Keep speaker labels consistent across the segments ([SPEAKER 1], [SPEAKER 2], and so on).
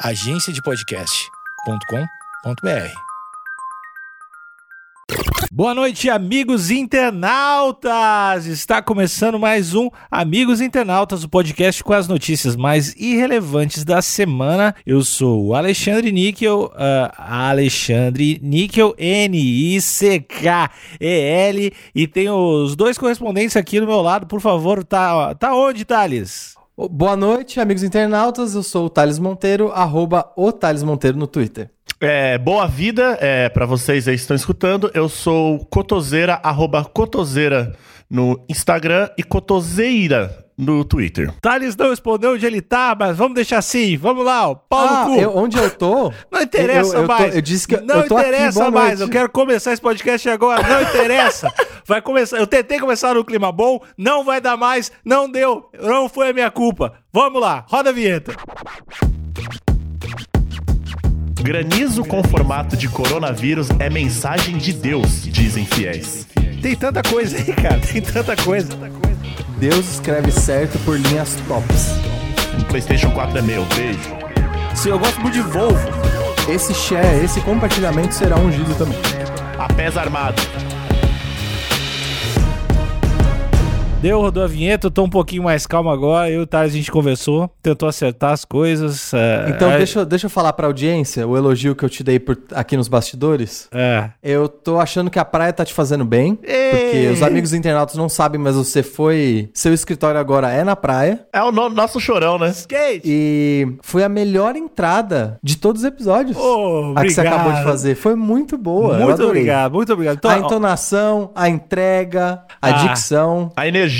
[SPEAKER 1] agenciadepodcast.com.br. Boa noite, amigos internautas! Está começando mais um Amigos Internautas, o podcast com as notícias mais irrelevantes da semana. Eu sou o Alexandre Níquel, uh, Alexandre Níquel, N-I-C-K-E-L, e tenho os dois correspondentes aqui do meu lado. Por favor, tá, tá onde, Thales?
[SPEAKER 2] Boa noite, amigos internautas. Eu sou o Thales Monteiro, arroba o Thales Monteiro no Twitter.
[SPEAKER 3] É, boa vida é, para vocês aí que estão escutando. Eu sou Cotoseira, arroba Cotoseira no Instagram e Cotoseira no Twitter.
[SPEAKER 1] Thales não respondeu onde ele tá, mas vamos deixar assim. Vamos lá, o Paulo
[SPEAKER 2] ah,
[SPEAKER 1] Cu.
[SPEAKER 2] Eu, onde eu tô?
[SPEAKER 1] Não interessa
[SPEAKER 2] eu, eu
[SPEAKER 1] mais.
[SPEAKER 2] Tô, eu disse que
[SPEAKER 1] não
[SPEAKER 2] eu tô
[SPEAKER 1] interessa
[SPEAKER 2] aqui,
[SPEAKER 1] mais.
[SPEAKER 2] noite.
[SPEAKER 1] Eu quero começar esse podcast agora. Não interessa. Vai começar. Eu tentei começar no clima bom, não vai dar mais, não deu, não foi a minha culpa. Vamos lá, roda a vinheta.
[SPEAKER 3] Granizo com formato de coronavírus é mensagem de Deus, dizem fiéis.
[SPEAKER 1] Tem tanta coisa aí, cara. Tem tanta coisa.
[SPEAKER 2] Deus escreve certo por linhas tops.
[SPEAKER 3] PlayStation 4 é meu, beijo.
[SPEAKER 1] Sim, eu gosto muito de Volvo.
[SPEAKER 2] Esse share, esse compartilhamento será ungido também.
[SPEAKER 3] A pés armado.
[SPEAKER 1] Deu, rodou a vinheta, eu tô um pouquinho mais calmo agora. Eu e o Thales, a gente conversou, tentou acertar as coisas. é,
[SPEAKER 2] Então,
[SPEAKER 1] é,
[SPEAKER 2] deixa, eu- deixa eu falar pra audiência o elogio que eu te dei por, aqui nos bastidores.
[SPEAKER 1] É.
[SPEAKER 2] Eu tô achando que a praia tá te fazendo bem. Porque os amigos internautas não sabem, mas você foi. Seu escritório agora é na praia.
[SPEAKER 3] É o no- nosso chorão, né?
[SPEAKER 1] Skate!
[SPEAKER 2] E foi a melhor entrada de todos os episódios.
[SPEAKER 1] Oh,
[SPEAKER 2] a que você acabou de fazer. Foi muito boa.
[SPEAKER 1] Muito obrigado, muito obrigado. Então,
[SPEAKER 2] A entonação, a entrega, a
[SPEAKER 1] Ah.
[SPEAKER 2] dicção,
[SPEAKER 3] A energia.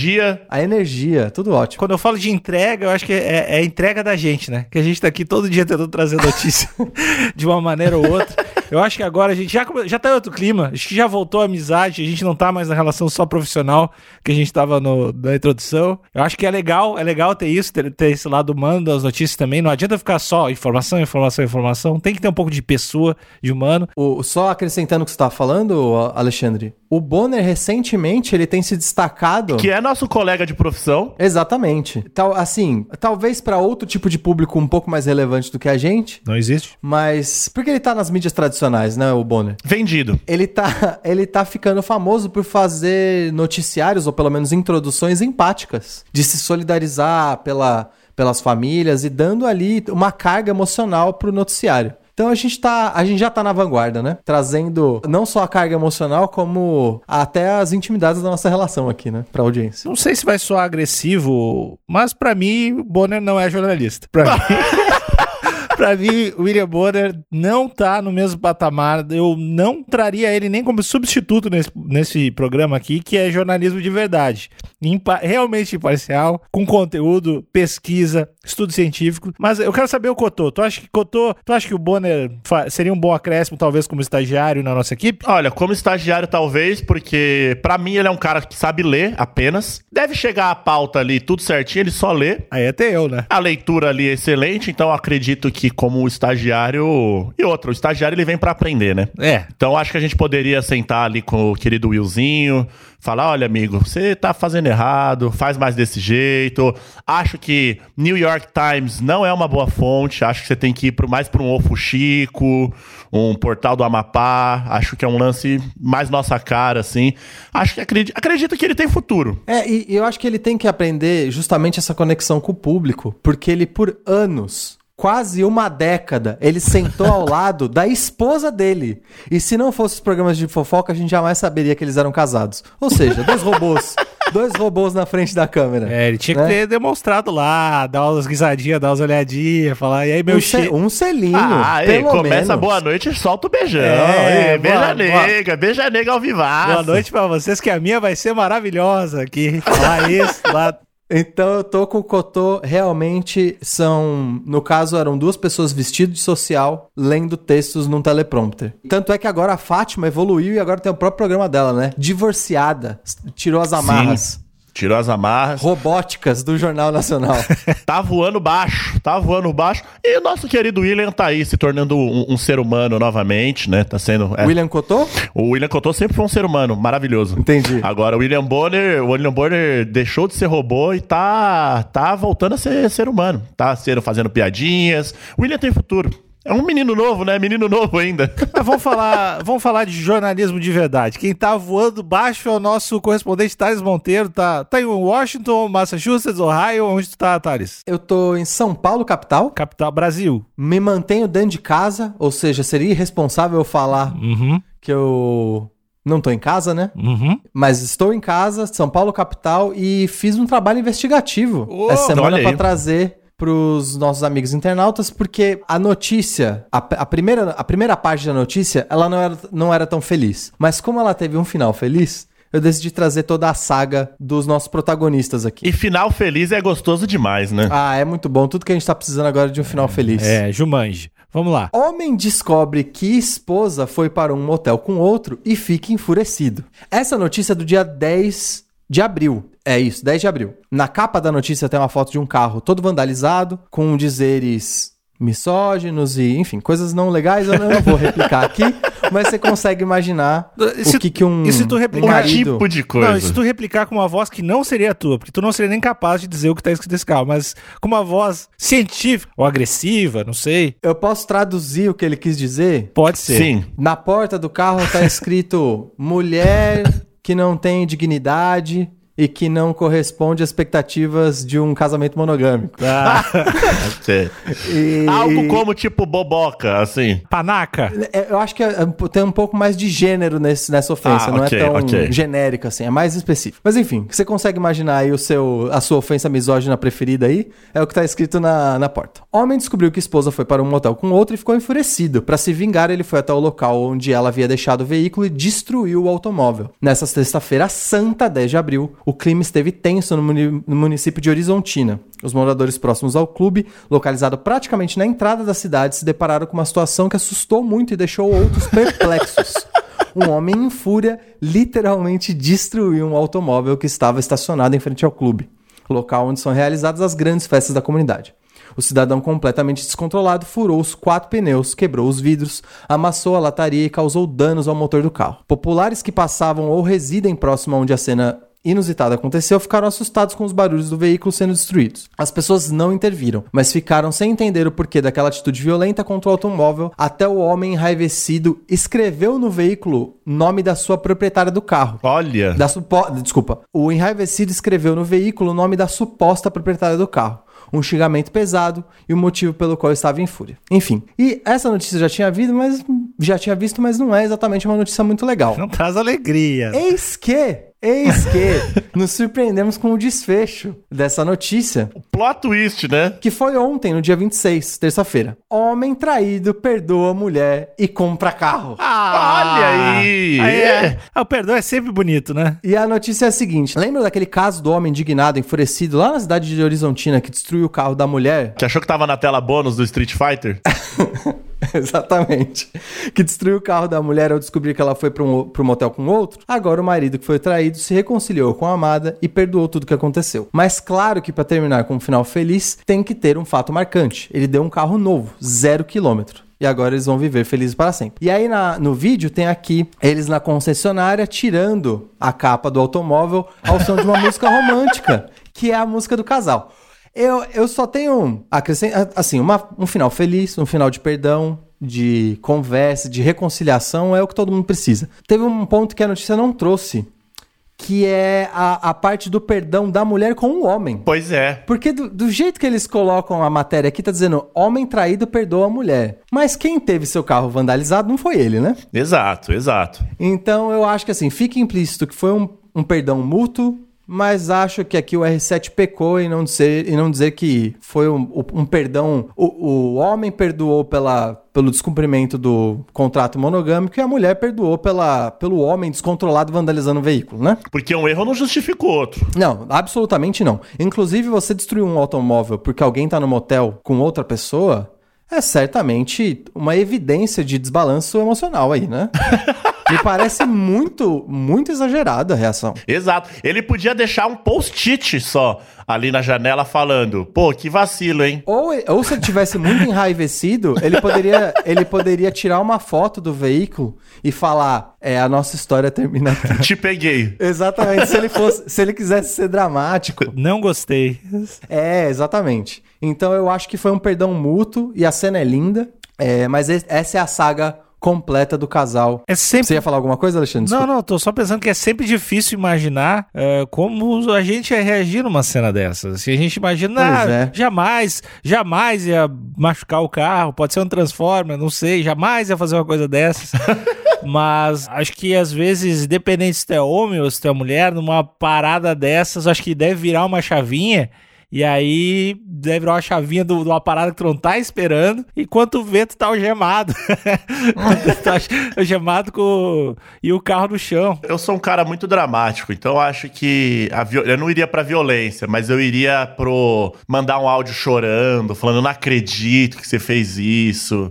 [SPEAKER 2] A energia, tudo ótimo.
[SPEAKER 1] Quando eu falo de entrega, eu acho que é, é a entrega da gente, né? Que a gente tá aqui todo dia tentando trazer notícia de uma maneira ou outra. Eu acho que agora a gente já, já tá em outro clima, acho que já voltou a amizade, a gente não tá mais na relação só profissional que a gente tava no, na introdução. Eu acho que é legal, é legal ter isso, ter, ter esse lado humano das notícias também. Não adianta ficar só informação, informação, informação. Tem que ter um pouco de pessoa, de humano.
[SPEAKER 2] O, só acrescentando o que você estava falando, Alexandre, o Bonner recentemente ele tem se destacado.
[SPEAKER 3] Que é nosso colega de profissão.
[SPEAKER 2] Exatamente. Tal, assim, talvez para outro tipo de público um pouco mais relevante do que a gente,
[SPEAKER 1] Não existe?
[SPEAKER 2] mas porque ele tá nas mídias tradicionais, né, o Bonner?
[SPEAKER 3] Vendido.
[SPEAKER 2] Ele tá, ele tá ficando famoso por fazer noticiários, ou pelo menos introduções empáticas, de se solidarizar pela, pelas famílias e dando ali uma carga emocional pro noticiário. Então a gente, tá, a gente já tá na vanguarda, né? Trazendo não só a carga emocional, como até as intimidades da nossa relação aqui, né? Pra audiência.
[SPEAKER 1] Não sei se vai soar agressivo, mas pra mim, Bonner não é jornalista. Pra mim, pra mim, William Bonner não tá no mesmo patamar. Eu não traria ele nem como substituto nesse, nesse programa aqui, que é jornalismo de verdade. Impa- realmente imparcial, com conteúdo, pesquisa, estudo científico. Mas eu quero saber o Cotô. Tu acha que Cotô, tu acha que o Bonner seria um bom acréscimo, talvez, como estagiário na nossa equipe?
[SPEAKER 3] Olha, como estagiário talvez, porque pra mim ele é um cara que sabe ler apenas. Deve chegar a pauta ali tudo certinho, ele só lê.
[SPEAKER 1] Aí até eu, né?
[SPEAKER 3] A leitura ali é excelente, então acredito que como estagiário... E outro, o estagiário ele vem pra aprender, né?
[SPEAKER 1] É.
[SPEAKER 3] Então acho que a gente poderia sentar ali com o querido Willzinho, falar, olha amigo, você tá fazendo errado, faz mais desse jeito. Acho que New York Times não é uma boa fonte, acho que você tem que ir pro, mais para um Ofo Chico, um portal do Amapá, acho que é um lance mais nossa cara, assim. Acho que acredito, acredito que ele tem futuro.
[SPEAKER 2] É, e eu acho que ele tem que aprender justamente essa conexão com o público, porque ele por anos, quase uma década, ele sentou ao lado da esposa dele. E se não fosse os programas de fofoca, a gente jamais saberia que eles eram casados. Ou seja, dois robôs, dois robôs na frente da câmera.
[SPEAKER 1] É, ele tinha que
[SPEAKER 2] Né?
[SPEAKER 1] ter demonstrado lá, dar umas risadinhas, dar umas olhadinhas, falar, e aí, meu
[SPEAKER 2] um,
[SPEAKER 1] cheiro.
[SPEAKER 2] um selinho,
[SPEAKER 3] Ah,
[SPEAKER 2] pelo
[SPEAKER 3] começa
[SPEAKER 2] menos.
[SPEAKER 3] boa noite e solta o beijão.
[SPEAKER 1] É,
[SPEAKER 3] Aí, beija
[SPEAKER 1] boa- boa-
[SPEAKER 3] nega, beija nega ao vivaço.
[SPEAKER 1] Boa noite pra vocês, que a minha vai ser maravilhosa aqui. Falar isso, lá.
[SPEAKER 2] Então eu tô com o Cotô, realmente são, no caso eram duas pessoas vestidas de social lendo textos num teleprompter. Tanto é que agora a Fátima evoluiu e agora tem o próprio programa dela, né? Divorciada, tirou as amarras.
[SPEAKER 3] Tirou as amarras.
[SPEAKER 2] Robóticas do Jornal Nacional.
[SPEAKER 3] tá voando baixo, tá voando baixo. E o nosso querido William tá aí se tornando um, um ser humano novamente, né? Tá sendo. é.
[SPEAKER 2] William Cotô?
[SPEAKER 3] O William Cotô sempre foi um ser humano, maravilhoso.
[SPEAKER 2] Entendi.
[SPEAKER 3] Agora o William Bonner, o William Bonner deixou de ser robô e tá, tá voltando a ser ser humano. Tá sendo, fazendo piadinhas. O William tem futuro. É um menino novo, né? Menino novo ainda.
[SPEAKER 1] Mas vamos falar, vamos falar de jornalismo de verdade. Quem tá voando baixo é o nosso correspondente Thales Monteiro. Tá, tá em Washington, Massachusetts, Ohio. Onde tu tá, Thales?
[SPEAKER 2] Eu tô em São Paulo, capital.
[SPEAKER 1] Capital Brasil.
[SPEAKER 2] Me mantenho dentro de casa, ou seja, seria irresponsável eu falar
[SPEAKER 1] Uhum,
[SPEAKER 2] que eu não tô em casa, né?
[SPEAKER 1] uhum.
[SPEAKER 2] Mas estou em casa, São Paulo capital, e fiz um trabalho investigativo
[SPEAKER 1] Oh,
[SPEAKER 2] essa semana para trazer para os nossos amigos internautas, porque a notícia, a, a primeira, a primeira parte da notícia, ela não era, não era tão feliz. Mas como ela teve um final feliz, eu decidi trazer toda a saga dos nossos protagonistas aqui.
[SPEAKER 3] E final feliz é gostoso demais, né?
[SPEAKER 2] Ah, é muito bom. Tudo que a gente tá precisando agora é de um final feliz.
[SPEAKER 1] É, Jumanji. Vamos lá.
[SPEAKER 2] Homem descobre que esposa foi para um motel com outro e fica enfurecido. Essa notícia é do dia 10 de abril. É isso, 10 de abril. Na capa da notícia tem uma foto de um carro todo vandalizado, com dizeres misóginos e, enfim, coisas não legais. Eu não vou replicar aqui, mas você consegue imaginar
[SPEAKER 1] se-
[SPEAKER 2] o que, que um,
[SPEAKER 1] e se tu replicar-
[SPEAKER 3] Um
[SPEAKER 2] marido...
[SPEAKER 3] tipo de coisa.
[SPEAKER 1] Não, e se tu replicar com uma voz que não seria a tua, porque tu não seria nem capaz de dizer o que tá escrito nesse carro, mas com uma voz científica ou agressiva, não sei.
[SPEAKER 2] Eu posso traduzir o que ele quis dizer?
[SPEAKER 1] Pode ser.
[SPEAKER 3] Sim.
[SPEAKER 2] Na porta do carro tá escrito mulher que não tem dignidade e que não corresponde às expectativas de um casamento monogâmico.
[SPEAKER 1] Ah,
[SPEAKER 3] É.
[SPEAKER 2] E-
[SPEAKER 3] Algo como tipo boboca, assim.
[SPEAKER 1] panaca.
[SPEAKER 2] É, Eu acho que é- é- tem um pouco mais de gênero nesse- nessa ofensa,
[SPEAKER 3] Ah,
[SPEAKER 2] não
[SPEAKER 3] ok,
[SPEAKER 2] é tão
[SPEAKER 3] ok.
[SPEAKER 2] genérica assim, é mais específico. Mas enfim, você consegue imaginar aí o seu, a sua ofensa misógina preferida aí? É o que tá escrito na, na porta. Homem descobriu que esposa foi para um motel com outro e ficou enfurecido. Para se vingar, ele foi até o local onde ela havia deixado o veículo e destruiu o automóvel. Nessa sexta-feira santa, 10 de abril, o clima esteve tenso no, muni- no município de Horizontina. Os moradores próximos ao clube, localizado praticamente na entrada da cidade, se depararam com uma situação que assustou muito e deixou outros perplexos. Um homem em fúria literalmente destruiu um automóvel que estava estacionado em frente ao clube, local onde são realizadas as grandes festas da comunidade. O cidadão, completamente descontrolado, furou os quatro pneus, quebrou os vidros, amassou a lataria e causou danos ao motor do carro. Populares que passavam ou residem próximo a onde a cena inusitada aconteceu ficaram assustados com os barulhos do veículo sendo destruídos. As pessoas não interviram, mas ficaram sem entender o porquê daquela atitude violenta contra o automóvel, até o homem enraivecido escreveu no veículo nome da sua proprietária do carro.
[SPEAKER 3] Olha.
[SPEAKER 2] Da supo... Desculpa. O enraivecido escreveu no veículo o nome da suposta proprietária do carro. Um xingamento pesado e o motivo pelo qual estava em fúria. Enfim. E essa notícia eu já tinha visto, mas já tinha visto, mas não é exatamente uma notícia muito legal.
[SPEAKER 1] Não traz alegria.
[SPEAKER 2] Eis que, eis que nos surpreendemos com o desfecho dessa notícia,
[SPEAKER 3] Plot twist, né?
[SPEAKER 2] que foi ontem, no dia 26, terça-feira. Homem traído perdoa mulher e compra carro.
[SPEAKER 3] Olha aí.
[SPEAKER 1] Aí
[SPEAKER 3] É.
[SPEAKER 1] é. Ah, o perdão é sempre bonito, né?
[SPEAKER 2] E a notícia é a seguinte: lembra daquele caso do homem indignado, enfurecido lá na cidade de Horizontina que destruiu o carro da mulher?
[SPEAKER 3] Que achou que tava na tela bônus do Street Fighter?
[SPEAKER 2] Exatamente. Que destruiu o carro da mulher ao descobrir que ela foi para um, um motel com outro. Agora o marido que foi traído se reconciliou com a amada e perdoou tudo o que aconteceu. Mas claro que para terminar com um final feliz, tem que ter um fato marcante. Ele deu um carro novo, zero quilômetro. E agora eles vão viver felizes para sempre. E aí na- no vídeo tem aqui eles na concessionária tirando a capa do automóvel ao som de uma música romântica, que é a música do casal. Eu, eu só tenho assim, uma, um final feliz, um final de perdão, de conversa, de reconciliação, é o que todo mundo precisa. Teve um ponto que a notícia não trouxe, que é a, a parte do perdão da mulher com o homem.
[SPEAKER 3] Pois é.
[SPEAKER 2] Porque do, do jeito que eles colocam a matéria aqui, tá dizendo homem traído perdoa a mulher. Mas quem teve seu carro vandalizado não foi ele, né?
[SPEAKER 3] Exato, exato.
[SPEAKER 2] Então eu acho que assim, fica implícito que foi um, um perdão mútuo, mas acho que aqui o R7 pecou em não dizer, em não dizer que foi um, um perdão. O, o homem perdoou pela, pelo descumprimento do contrato monogâmico e a mulher perdoou pela, pelo homem descontrolado vandalizando o veículo, né?
[SPEAKER 3] Porque um erro não justifica o outro.
[SPEAKER 2] Não, absolutamente não. Inclusive, você destruir um automóvel porque alguém tá no motel com outra pessoa é certamente uma evidência de desbalanço emocional aí, né? Me parece muito, muito exagerada a reação.
[SPEAKER 3] Exato. Ele podia deixar um post-it só ali na janela falando: pô, que vacilo, hein?
[SPEAKER 2] Ou, ou se ele tivesse muito enraivecido, ele poderia, ele poderia tirar uma foto do veículo e falar: é, a nossa história termina aqui.
[SPEAKER 3] Te peguei.
[SPEAKER 2] Exatamente. Se ele fosse, se ele quisesse ser dramático.
[SPEAKER 1] Não gostei.
[SPEAKER 2] É, exatamente. Então eu acho que foi um perdão mútuo e a cena é linda. É, mas es- essa é a saga completa do casal.
[SPEAKER 1] É sempre
[SPEAKER 2] Você ia falar alguma coisa, Alexandre?
[SPEAKER 1] Não,
[SPEAKER 2] Desculpa.
[SPEAKER 1] não, tô só pensando que é sempre difícil imaginar é, como a gente ia reagir numa cena dessas. Se a gente imagina, ah,
[SPEAKER 2] é.
[SPEAKER 1] jamais, jamais ia machucar o carro, pode ser um Transformer, não sei, jamais ia fazer uma coisa dessas. Mas acho que às vezes, independente se tu é homem ou se tu é mulher, numa parada dessas, acho que deve virar uma chavinha. E aí deve virar uma chavinha do- de uma parada que tu não tá esperando, enquanto o vento tá algemado. tá algemado com e o carro no chão.
[SPEAKER 3] Eu sou um cara muito dramático, então eu acho que a viol- eu não iria pra violência, mas eu iria pro mandar um áudio chorando, falando não acredito que você fez isso.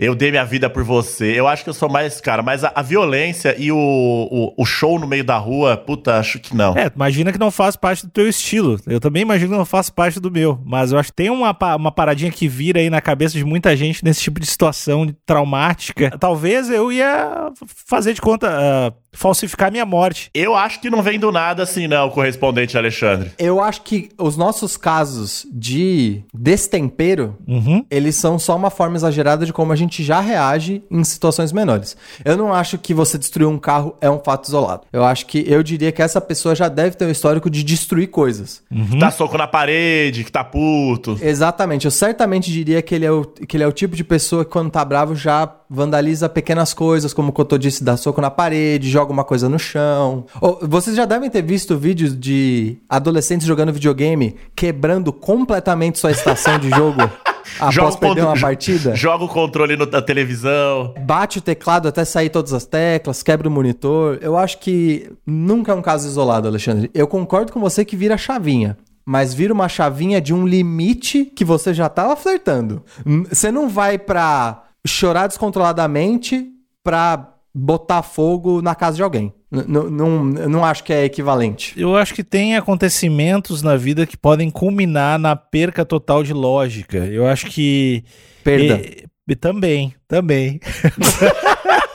[SPEAKER 3] Eu dei minha vida por você. Eu acho que eu sou mais, cara, mas a, a violência e o, o, o show no meio da rua, puta, acho que não.
[SPEAKER 1] É, imagina que não faz parte do teu estilo. Eu também imagino que não faz parte do meu. Mas eu acho que tem uma, uma paradinha que vira aí na cabeça de muita gente nesse tipo de situação traumática. Talvez eu ia fazer de conta, ah, falsificar minha morte.
[SPEAKER 3] Eu acho que não vem do nada assim, não, o correspondente Alexandre.
[SPEAKER 2] Eu acho que os nossos casos de destempero,
[SPEAKER 1] Uhum.
[SPEAKER 2] eles são só uma forma exagerada de como a gente já reage em situações menores. Eu não acho que você destruir um carro é um fato isolado. Eu acho que eu diria que essa pessoa já deve ter um histórico de destruir coisas.
[SPEAKER 3] Dá soco na parede, que tá puto.
[SPEAKER 2] Exatamente. Eu certamente diria que ele, é o, que ele é o tipo de pessoa que, quando tá bravo, já vandaliza pequenas coisas, como o Cotô disse, dá soco na parede, joga uma coisa no chão. Ou, vocês já devem ter visto vídeos de adolescentes jogando videogame, quebrando completamente sua estação de jogo após
[SPEAKER 3] Joga
[SPEAKER 2] perder uma partida.
[SPEAKER 3] Joga o controle no- na televisão.
[SPEAKER 2] Bate o teclado até sair todas as teclas, quebra o monitor. Eu acho que nunca é um caso isolado, Alexandre. Eu concordo com você que vira chavinha. Mas vira uma chavinha de um limite que você já tava flertando. N- Você não vai pra chorar descontroladamente pra botar fogo na casa de alguém. Não, não acho que é equivalente.
[SPEAKER 1] Eu acho que tem acontecimentos na vida que podem culminar na perca total de lógica. Eu acho que.
[SPEAKER 2] Perda.
[SPEAKER 1] E também, também.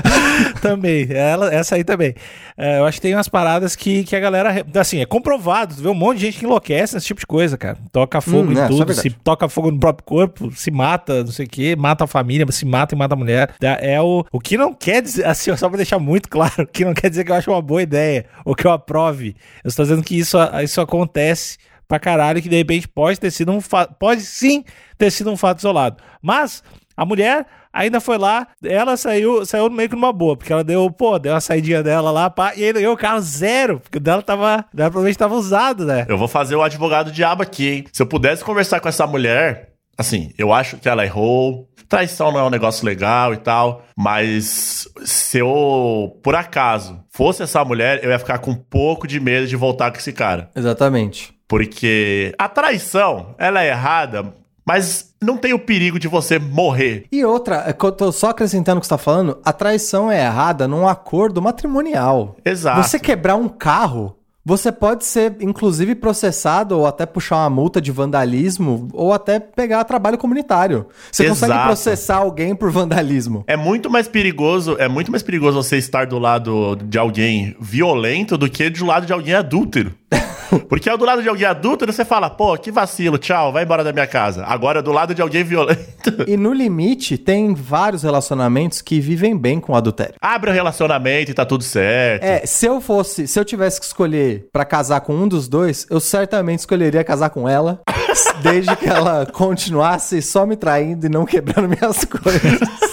[SPEAKER 1] também, ela, essa aí também. É, eu acho que tem umas paradas que, que a galera. Assim, é comprovado. Tu vê um monte de gente que enlouquece nesse tipo de coisa, cara. Toca fogo
[SPEAKER 2] Hum,
[SPEAKER 1] em
[SPEAKER 2] é, é
[SPEAKER 1] tudo, se toca fogo no próprio corpo, se mata, não sei o quê, mata a família, se mata e mata a mulher. É o, o que não quer dizer, assim, só pra deixar muito claro, que não quer dizer que eu acho uma boa ideia, ou que eu aprove. Eu estou dizendo que isso, isso acontece pra caralho, que de repente pode ter sido um fato, pode sim ter sido um fato isolado. Mas a mulher ainda foi lá, ela saiu, saiu meio que numa boa, porque ela deu, pô, deu uma saidinha dela lá, pá, e ainda ganhou o carro zero, porque o dela tava, dela provavelmente tava usado, né?
[SPEAKER 3] Eu vou fazer o advogado diabo aqui, hein? Se eu pudesse conversar com essa mulher, assim, eu acho que ela errou. Traição não é um negócio legal e tal, mas se eu, por acaso, fosse essa mulher, eu ia ficar com um pouco de medo de voltar com esse cara.
[SPEAKER 2] Exatamente.
[SPEAKER 3] Porque a traição, ela é errada, mas não tem o perigo de você morrer.
[SPEAKER 2] E outra, é que eu tô só acrescentando o que você tá falando, a traição é errada num acordo matrimonial.
[SPEAKER 3] Exato.
[SPEAKER 2] Você quebrar um carro, você pode ser, inclusive, processado ou até puxar uma multa de vandalismo ou até pegar trabalho comunitário. Você consegue
[SPEAKER 3] Exato.
[SPEAKER 2] processar alguém por vandalismo.
[SPEAKER 3] É muito mais perigoso, é muito mais perigoso você estar do lado de alguém violento do que do lado de alguém adúltero. Porque ao do lado de alguém adúltero, você fala, pô, que vacilo, tchau, vai embora da minha casa. Agora, do lado de alguém violento,
[SPEAKER 2] E no limite, tem vários relacionamentos que vivem bem com adultério.
[SPEAKER 3] abre o relacionamento e tá tudo certo.
[SPEAKER 2] É, se eu fosse, se eu tivesse que escolher pra casar com um dos dois, eu certamente escolheria casar com ela, desde que ela continuasse só me traindo e não quebrando minhas coisas.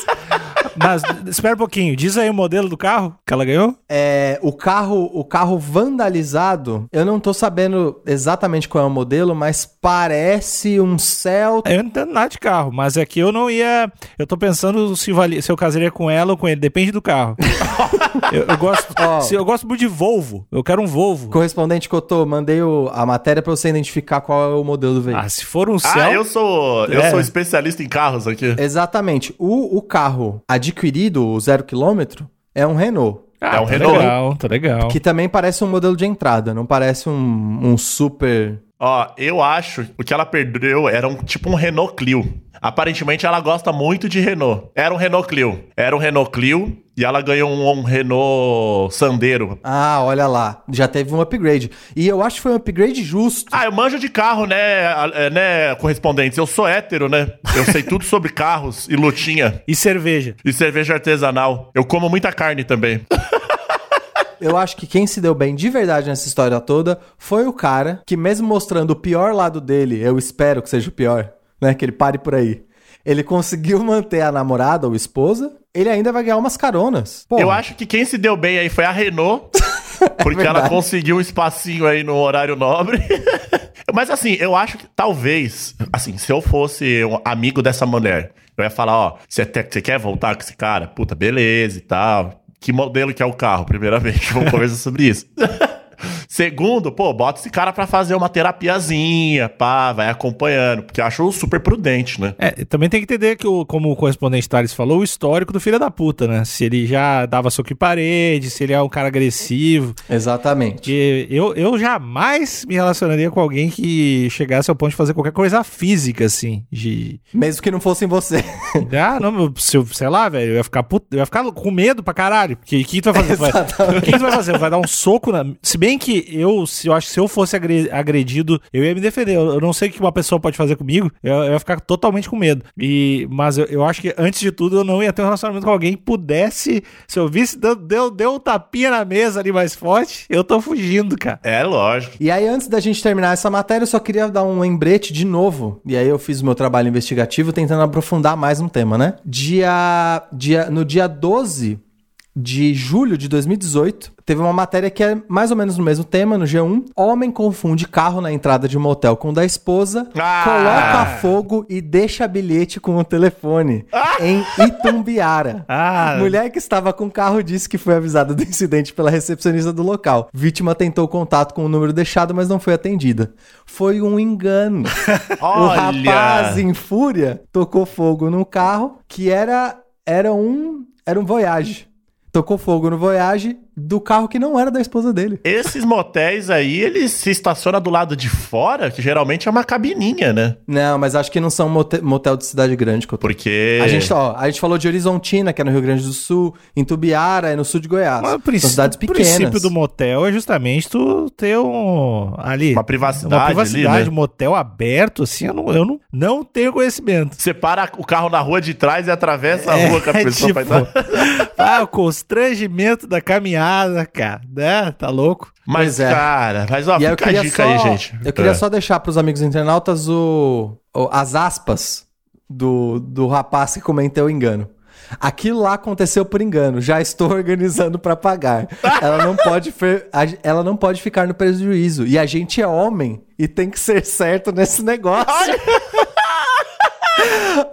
[SPEAKER 1] Mas espera um pouquinho, diz aí o modelo do carro que ela ganhou?
[SPEAKER 2] É, o carro, o carro vandalizado, eu não tô sabendo exatamente qual é o modelo, mas parece um Celta.
[SPEAKER 1] Eu não entendo nada de carro, mas é que eu não ia. Eu tô pensando se, valia- se eu casaria com ela ou com ele, depende do carro. eu, eu gosto,
[SPEAKER 2] Ó.
[SPEAKER 1] se eu gosto muito de Volvo, eu quero um Volvo.
[SPEAKER 2] Correspondente que eu tô, mandei o- a matéria pra você identificar qual é o modelo do veículo.
[SPEAKER 1] Ah, se for um
[SPEAKER 3] Ah,
[SPEAKER 1] céu.
[SPEAKER 3] eu sou eu
[SPEAKER 1] É.
[SPEAKER 3] sou especialista em carros aqui.
[SPEAKER 2] Exatamente. O, o carro, a adquirido, o zero quilômetro, é um Renault.
[SPEAKER 1] Ah,
[SPEAKER 3] É um
[SPEAKER 1] tá
[SPEAKER 3] Renault.
[SPEAKER 1] legal, tá legal.
[SPEAKER 2] Que também parece um modelo de entrada, não parece um, um super.
[SPEAKER 3] Ó, eu acho que o que ela perdeu era um tipo um Renault Clio. Aparentemente ela gosta muito de Renault. Era um Renault Clio. Era um Renault Clio e ela ganhou um, um Renault Sandero.
[SPEAKER 2] Ah, olha lá, já teve um upgrade. E eu acho que foi um upgrade justo.
[SPEAKER 3] Ah, eu manjo de carro, né, é, né, correspondentes? Eu sou hétero, né? Eu sei tudo sobre carros e lutinha
[SPEAKER 1] E cerveja.
[SPEAKER 3] e cerveja artesanal. Eu como muita carne também.
[SPEAKER 2] Eu acho que quem se deu bem de verdade nessa história toda foi o cara que, mesmo mostrando o pior lado dele, eu espero que seja o pior, né? Que ele pare por aí. Ele conseguiu manter a namorada ou esposa, ele ainda vai ganhar umas caronas. Porra,
[SPEAKER 3] Eu acho que quem se deu bem aí foi a Renault, porque ela
[SPEAKER 2] verdade.
[SPEAKER 3] conseguiu um espacinho aí no horário nobre. Mas assim, eu acho que talvez, assim, se eu fosse um amigo dessa mulher, eu ia falar, ó, você quer voltar com esse cara? Puta, beleza e tal. Que modelo que é o carro, primeiramente? Vamos conversar sobre isso. Segundo, pô, bota esse cara pra fazer uma terapiazinha, pá, vai acompanhando, porque eu acho super prudente, né?
[SPEAKER 1] É, também tem que entender que, o, como o correspondente Thales falou, o histórico do filho da puta, né? Se ele já dava soco em parede, se ele é um cara agressivo.
[SPEAKER 2] Exatamente.
[SPEAKER 1] Porque eu, eu jamais me relacionaria com alguém que chegasse ao ponto de fazer qualquer coisa física, assim. De.
[SPEAKER 2] Mesmo que não fossem você.
[SPEAKER 1] Ah, não, meu, se eu- sei lá, velho, eu ia ficar puto, eu ia ficar com medo pra caralho. Porque o que tu vai fazer? O que tu vai fazer? Vai dar um soco na. Se bem que eu, se, eu acho que se eu fosse agre- agredido, eu ia me defender. Eu, eu não sei o que uma pessoa pode fazer comigo, eu, eu ia ficar totalmente com medo. E, mas eu, eu acho que, antes de tudo, eu não ia ter um relacionamento com alguém que pudesse. Se eu visse, deu, deu, deu um tapinha na mesa ali mais forte, eu tô fugindo, cara.
[SPEAKER 3] É lógico.
[SPEAKER 2] E aí, antes da gente terminar essa matéria, eu só queria dar um lembrete de novo. E aí eu fiz o meu trabalho investigativo tentando aprofundar mais no tema, né? Dia, dia, no dia 12 de julho de 2018, teve uma matéria que é mais ou menos no mesmo tema, no G1. Homem confunde carro na entrada de um motel com o da esposa,
[SPEAKER 3] Ah!
[SPEAKER 2] coloca fogo e deixa bilhete com o telefone em Itumbiara.
[SPEAKER 1] Ah.
[SPEAKER 2] Mulher que estava com o carro disse que foi avisada do incidente pela recepcionista do local. Vítima tentou contato com o número deixado, mas não foi atendida. Foi um engano. o rapaz, em fúria, tocou fogo no carro que era, era um era um Voyage. Tocou fogo no Voyage do carro que não era da esposa dele.
[SPEAKER 3] Esses motéis aí, eles se estacionam do lado de fora, que geralmente é uma cabininha, né?
[SPEAKER 2] Não, mas acho que não são mote- motel de cidade grande. Que eu tô...
[SPEAKER 3] Porque.
[SPEAKER 2] A gente, ó, a gente falou de Horizontina, que é no Rio Grande do Sul, em Tubiara, é no sul de Goiás.
[SPEAKER 1] Mas o
[SPEAKER 2] São
[SPEAKER 1] princípio,
[SPEAKER 2] cidades
[SPEAKER 1] o
[SPEAKER 2] pequenas.
[SPEAKER 1] princípio do motel é justamente tu ter um. Ali.
[SPEAKER 3] Uma privacidade
[SPEAKER 1] Uma privacidade,
[SPEAKER 3] ali, né?
[SPEAKER 1] um motel aberto, assim, eu não, eu não, não tenho conhecimento.
[SPEAKER 3] Você para o carro na rua de trás e atravessa a
[SPEAKER 1] É,
[SPEAKER 3] rua com a pessoa pra
[SPEAKER 1] tipo,
[SPEAKER 3] entrar.
[SPEAKER 1] ah, o constrangimento da caminhada, cara, né? Tá louco?
[SPEAKER 3] Mas,
[SPEAKER 2] Pois é.
[SPEAKER 3] cara, mas ó,
[SPEAKER 2] E aí eu
[SPEAKER 3] fica a
[SPEAKER 2] queria
[SPEAKER 3] dica
[SPEAKER 2] só,
[SPEAKER 3] aí, gente.
[SPEAKER 2] Eu queria
[SPEAKER 3] É.
[SPEAKER 2] só deixar pros amigos internautas o, o- as aspas do, do rapaz que cometeu o engano. Aquilo lá aconteceu por engano. Já estou organizando para pagar. Ela não pode ela não pode ficar no prejuízo. E a gente é homem e tem que ser certo nesse negócio.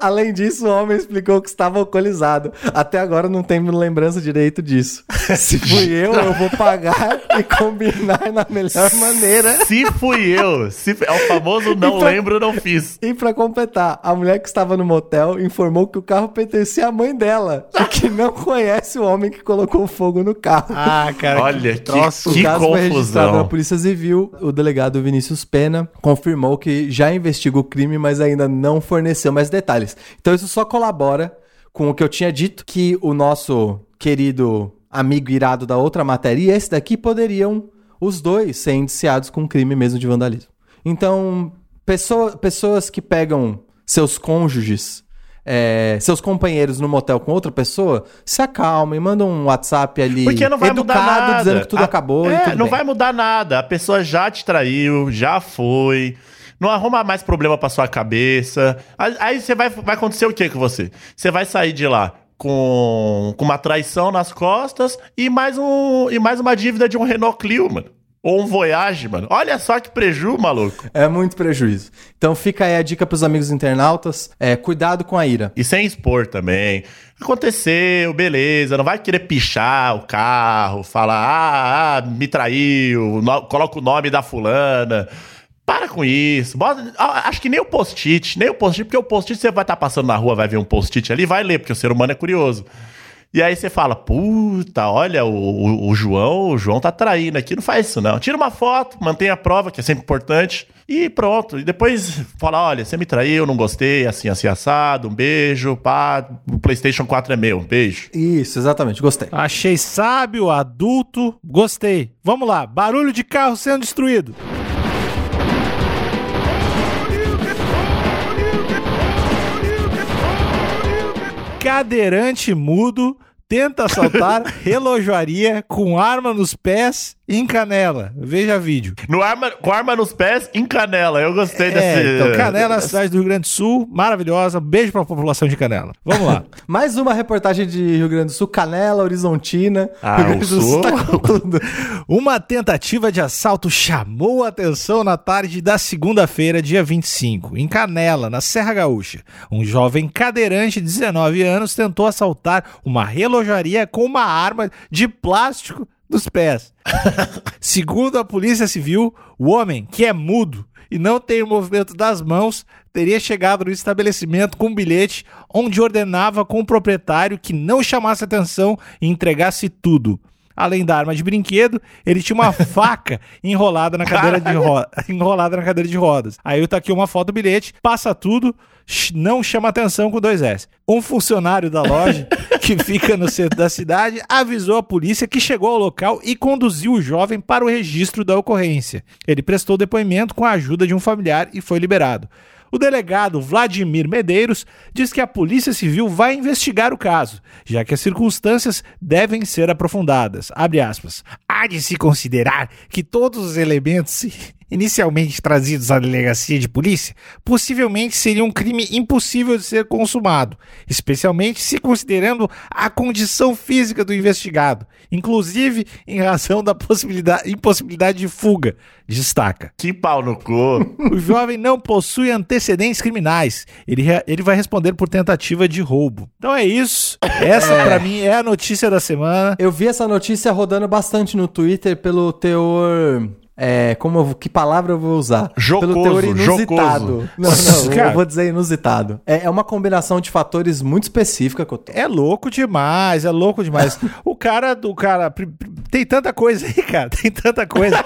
[SPEAKER 2] Além disso, o homem explicou que estava alcoolizado. Até agora não tenho lembrança direito disso. Se fui eu, eu vou pagar e combinar na melhor maneira.
[SPEAKER 3] Se fui eu, se é o famoso não
[SPEAKER 2] pra-
[SPEAKER 3] lembro, não fiz.
[SPEAKER 2] E pra completar, a mulher que estava no motel informou que o carro pertencia à mãe dela, e que não conhece o homem que colocou fogo no carro.
[SPEAKER 1] Ah, cara.
[SPEAKER 3] Olha, que,
[SPEAKER 1] troço.
[SPEAKER 3] que
[SPEAKER 2] o caso foi registrado na
[SPEAKER 3] confusão.
[SPEAKER 2] Polícia Civil. O delegado Vinícius Pena confirmou que já investiga o crime, mas ainda não forneceu mais detalhes. Então isso só colabora com o que eu tinha dito, que o nosso querido amigo irado da outra matéria e esse daqui poderiam os dois ser indiciados com crime mesmo de vandalismo. Então, pessoa- pessoas que pegam seus cônjuges, é, seus companheiros no motel com outra pessoa, se acalmem, mandam um WhatsApp ali
[SPEAKER 3] Porque não vai mudar
[SPEAKER 2] educado,
[SPEAKER 3] nada.
[SPEAKER 2] dizendo que tudo
[SPEAKER 3] A-
[SPEAKER 2] acabou
[SPEAKER 3] É,
[SPEAKER 2] tudo
[SPEAKER 3] não
[SPEAKER 2] bem.
[SPEAKER 3] vai mudar nada. A pessoa já te traiu, já foi. Não arruma mais problema pra sua cabeça. Aí- você vai, vai acontecer o que com você? Você vai sair de lá com, com uma traição nas costas e mais, um, e mais uma dívida de um Renault Clio, mano. Ou um Voyage, mano. Olha só que preju, maluco.
[SPEAKER 2] É muito prejuízo. Então fica aí a dica pros amigos internautas. É, cuidado com a ira.
[SPEAKER 3] E sem expor também. Aconteceu, beleza. Não vai querer pichar o carro, falar, ah, ah me traiu, no- coloca o nome da fulana. Para com isso. Bota- acho que nem o post-it, nem o post-it, porque o post-it você vai estar passando na rua, vai ver um post-it ali, vai ler, porque o ser humano é curioso. E aí você fala, puta, olha, o, o- o João, o João tá traindo aqui, não faz isso não. Tira uma foto, mantém a prova, que é sempre importante, e pronto. E depois fala, olha, você me traiu, não gostei, assim, assim, assado, um beijo, pá, o Playstation 4 é meu, beijo.
[SPEAKER 2] Isso, exatamente, gostei.
[SPEAKER 1] Achei sábio, adulto, gostei. Vamos lá, barulho de carro sendo destruído. Cadeirante mudo tenta assaltar relojoaria com arma nos pés em canela. Veja vídeo.
[SPEAKER 3] No arma, com arma nos pés, em canela. Eu gostei
[SPEAKER 1] É,
[SPEAKER 3] desse.
[SPEAKER 1] então, Canela, cidade do Rio Grande do Sul, maravilhosa. Beijo pra população de Canela. Vamos lá.
[SPEAKER 2] Mais uma reportagem de Rio Grande do Sul, Canela, Horizontina.
[SPEAKER 3] Ah,
[SPEAKER 2] Rio Grande
[SPEAKER 3] o
[SPEAKER 2] do Sul tá.
[SPEAKER 1] Uma tentativa de assalto chamou a atenção na tarde da segunda-feira, dia 25, em Canela, na Serra Gaúcha. Um jovem cadeirante de 19 anos tentou assaltar uma relojaria com uma arma de plástico nos pés. Segundo a Polícia Civil, o homem, que é mudo e não tem o movimento das mãos, teria chegado no estabelecimento com um bilhete onde ordenava com o proprietário que não chamasse atenção e entregasse tudo. Além da arma de brinquedo, ele tinha uma faca enrolada na cadeira de ro- enrolada na cadeira de rodas. Aí tá aqui uma foto do bilhete, passa tudo, não chama atenção com dois S. Um funcionário da loja que fica no centro da cidade avisou a polícia que chegou ao local e conduziu o jovem para o registro da ocorrência. Ele prestou depoimento com a ajuda de um familiar e foi liberado. O delegado Vladimir Medeiros diz que a Polícia Civil vai investigar o caso, já que as circunstâncias devem ser aprofundadas. Abre aspas. Há de se considerar que todos os elementos inicialmente trazidos à delegacia de polícia possivelmente seriam um crime impossível de ser consumado, especialmente se considerando a condição física do investigado, inclusive em razão da possibilidade, impossibilidade de fuga, destaca.
[SPEAKER 3] Que pau no cu.
[SPEAKER 1] O jovem não possui antecedentes criminais. Ele, ele vai responder por tentativa de roubo. Então é isso. Essa, pra mim, é a notícia da semana.
[SPEAKER 2] Eu vi essa notícia rodando bastante no Twitter pelo teor. É, como eu- que palavra eu vou usar?
[SPEAKER 3] Jocoso,
[SPEAKER 2] Pelo teor inusitado.
[SPEAKER 3] jocoso.
[SPEAKER 2] Não, não,
[SPEAKER 1] Cara.
[SPEAKER 2] eu vou dizer inusitado. É, é uma combinação de fatores muito específica que eu tô.
[SPEAKER 1] É louco demais, é louco demais. o cara do cara. Tem tanta coisa aí, cara. Tem tanta coisa.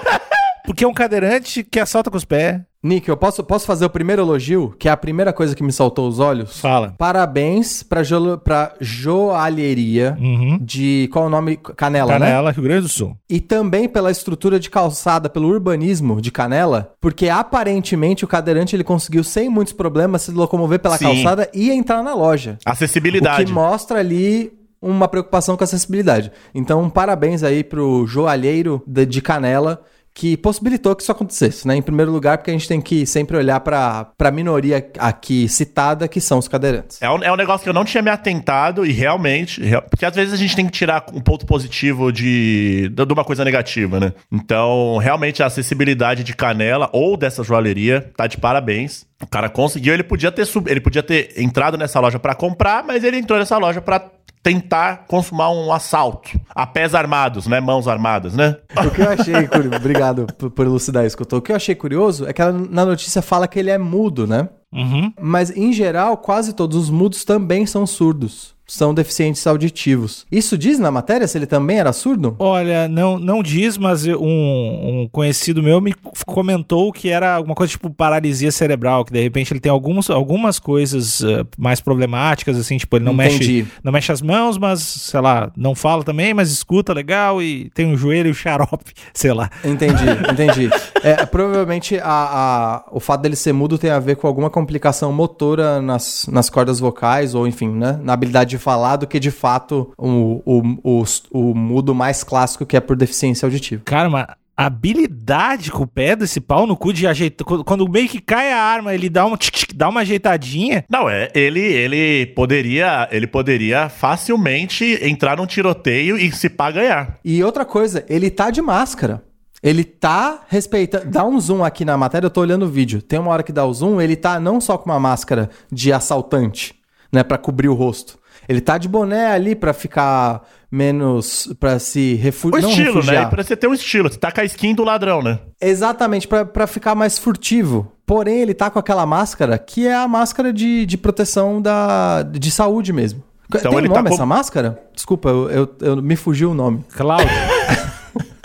[SPEAKER 1] Porque é um cadeirante que assalta com os pés.
[SPEAKER 2] Nick, eu posso, posso fazer o primeiro elogio, que é a primeira coisa que me saltou os olhos?
[SPEAKER 1] Fala.
[SPEAKER 2] Parabéns pra, jo pra joalheria
[SPEAKER 1] Uhum.
[SPEAKER 2] de. Qual é o nome? Canela, né?
[SPEAKER 1] Canela, Rio Grande do Sul.
[SPEAKER 2] E também pela estrutura de calçada, pelo urbanismo de Canela, porque aparentemente o cadeirante ele conseguiu sem muitos problemas se locomover pela
[SPEAKER 3] Sim.
[SPEAKER 2] calçada e entrar na loja. O
[SPEAKER 3] Acessibilidade.
[SPEAKER 2] que mostra ali uma preocupação com a acessibilidade. Então, parabéns aí pro joalheiro de Canela que possibilitou que isso acontecesse, né? Em primeiro lugar, porque a gente tem que sempre olhar para a minoria aqui citada, que são os cadeirantes.
[SPEAKER 3] É um, é um negócio que eu não tinha me atentado e realmente. real- porque às vezes a gente tem que tirar um ponto positivo de, de uma coisa negativa, né? Então, realmente a acessibilidade de canela ou dessa joalheria tá de parabéns. O cara conseguiu, ele podia ter sub, ele podia ter entrado nessa loja pra comprar, mas ele entrou nessa loja pra tentar consumar um assalto. A pés armados, né? Mãos armadas, né?
[SPEAKER 2] O que eu achei curioso, obrigado por, elucidar isso que eu tô. O que eu achei curioso é que ela, na notícia fala que ele é mudo, né?
[SPEAKER 1] Uhum.
[SPEAKER 2] Mas em geral, quase todos os mudos também são surdos. São deficientes auditivos. Isso diz na matéria se ele também era surdo?
[SPEAKER 1] Olha, não, não diz, mas um, um conhecido meu me comentou que era alguma coisa tipo paralisia cerebral, que de repente ele tem alguns, algumas coisas eh, mais problemáticas, assim, tipo, ele não
[SPEAKER 2] Entendi.
[SPEAKER 1] mexe, não mexe as mãos, mas, sei lá, não fala também, mas escuta legal e tem um joelho e um xarope, sei lá.
[SPEAKER 2] Entendi, entendi. É, provavelmente a, a- o fato dele ser mudo tem a ver com alguma complicação motora nas, nas cordas vocais, ou enfim, né? Na habilidade de falar, do que de fato o, o, o, o mudo mais clássico que é por deficiência auditiva.
[SPEAKER 1] Cara, uma habilidade com o pé desse pau no cu de ajeitar. Quando, meio que cai a arma, ele dá uma, tic, tic, dá uma ajeitadinha.
[SPEAKER 3] Não, é, ele, ele poderia, ele poderia facilmente entrar num tiroteio e se pá ganhar.
[SPEAKER 2] E outra coisa, ele tá de máscara. Ele tá respeitando. Dá um zoom aqui na matéria, eu tô olhando o vídeo. Tem uma hora que dá o zoom, ele tá não só com uma máscara de assaltante, né, Pra cobrir o rosto. Ele tá de boné ali pra ficar menos. pra se refu
[SPEAKER 3] O
[SPEAKER 2] não
[SPEAKER 3] estilo,
[SPEAKER 2] refugiar.
[SPEAKER 3] né? Pra você ter um estilo. Você tá com a skin do ladrão, né?
[SPEAKER 2] Exatamente, pra, pra ficar mais furtivo. Porém, ele tá com aquela máscara que é a máscara de, de proteção da, de saúde mesmo.
[SPEAKER 3] Então
[SPEAKER 2] Tem
[SPEAKER 3] ele
[SPEAKER 2] nome
[SPEAKER 3] tá com-
[SPEAKER 2] essa máscara? Desculpa, eu, eu, eu- me fugiu o nome.
[SPEAKER 1] Cláudia.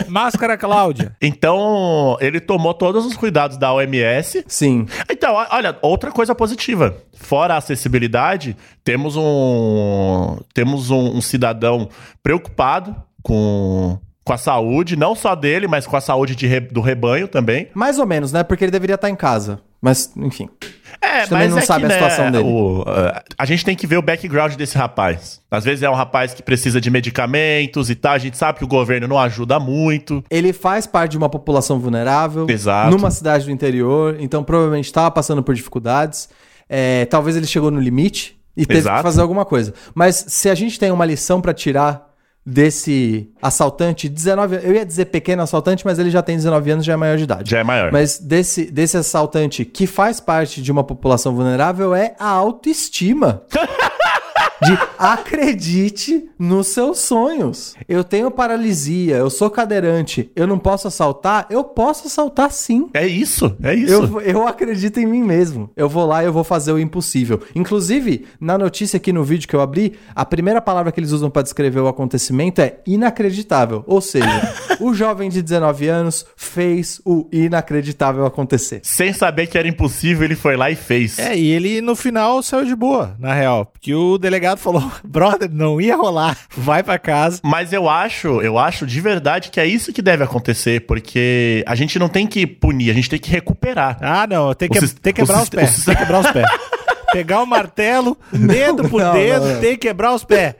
[SPEAKER 1] Máscara Cláudia.
[SPEAKER 3] Então, ele tomou todos os cuidados da OMS.
[SPEAKER 2] Sim.
[SPEAKER 3] Então, olha, outra coisa positiva. Fora a acessibilidade, temos um temos um, um cidadão preocupado com, com a saúde, não só dele, mas com a saúde de re- do rebanho também.
[SPEAKER 2] Mais ou menos, né? Porque ele deveria estar em casa. Mas, enfim.
[SPEAKER 3] É,
[SPEAKER 2] gente também não
[SPEAKER 3] é
[SPEAKER 2] sabe
[SPEAKER 3] que,
[SPEAKER 2] a
[SPEAKER 3] né,
[SPEAKER 2] situação dele.
[SPEAKER 3] o, uh, a gente tem que ver o background desse rapaz. Às vezes é um rapaz que precisa de medicamentos e tal. A gente sabe que o governo não ajuda muito.
[SPEAKER 2] Ele faz parte de uma população vulnerável.
[SPEAKER 3] Exato.
[SPEAKER 2] Numa cidade do interior. Então, provavelmente estava passando por dificuldades. É, talvez ele chegou no limite e teve
[SPEAKER 3] Exato.
[SPEAKER 2] que fazer alguma coisa. Mas se a gente tem uma lição pra tirar desse assaltante, 19 Eu ia dizer pequeno assaltante, mas ele já tem 19 anos, já é maior de idade.
[SPEAKER 3] Já é maior.
[SPEAKER 2] Mas desse, desse assaltante que faz parte de uma população vulnerável é a autoestima. De acredite nos seus sonhos. Eu tenho paralisia, eu sou cadeirante, eu não posso assaltar? Eu posso assaltar sim.
[SPEAKER 3] É isso, é isso.
[SPEAKER 2] Eu, eu acredito em mim mesmo. Eu vou lá e eu vou fazer o impossível. Inclusive, na notícia aqui no vídeo que eu abri, a primeira palavra que eles usam para descrever o acontecimento é inacreditável. Ou seja, o jovem de 19 anos fez o inacreditável acontecer.
[SPEAKER 3] Sem saber que era impossível, ele foi lá e fez.
[SPEAKER 1] É, e ele no final saiu de boa, na real. Porque o delegado falou: brother, não ia rolar, vai pra casa.
[SPEAKER 3] Mas eu acho, eu acho de verdade que é isso que deve acontecer, porque a gente não tem que punir, a gente tem que recuperar.
[SPEAKER 1] Ah, não, tem que, tem que quebrar os pés. Tem que quebrar os pés. Pegar o martelo, dedo por
[SPEAKER 2] não,
[SPEAKER 1] dedo,
[SPEAKER 2] não, não.
[SPEAKER 1] tem que quebrar os pés.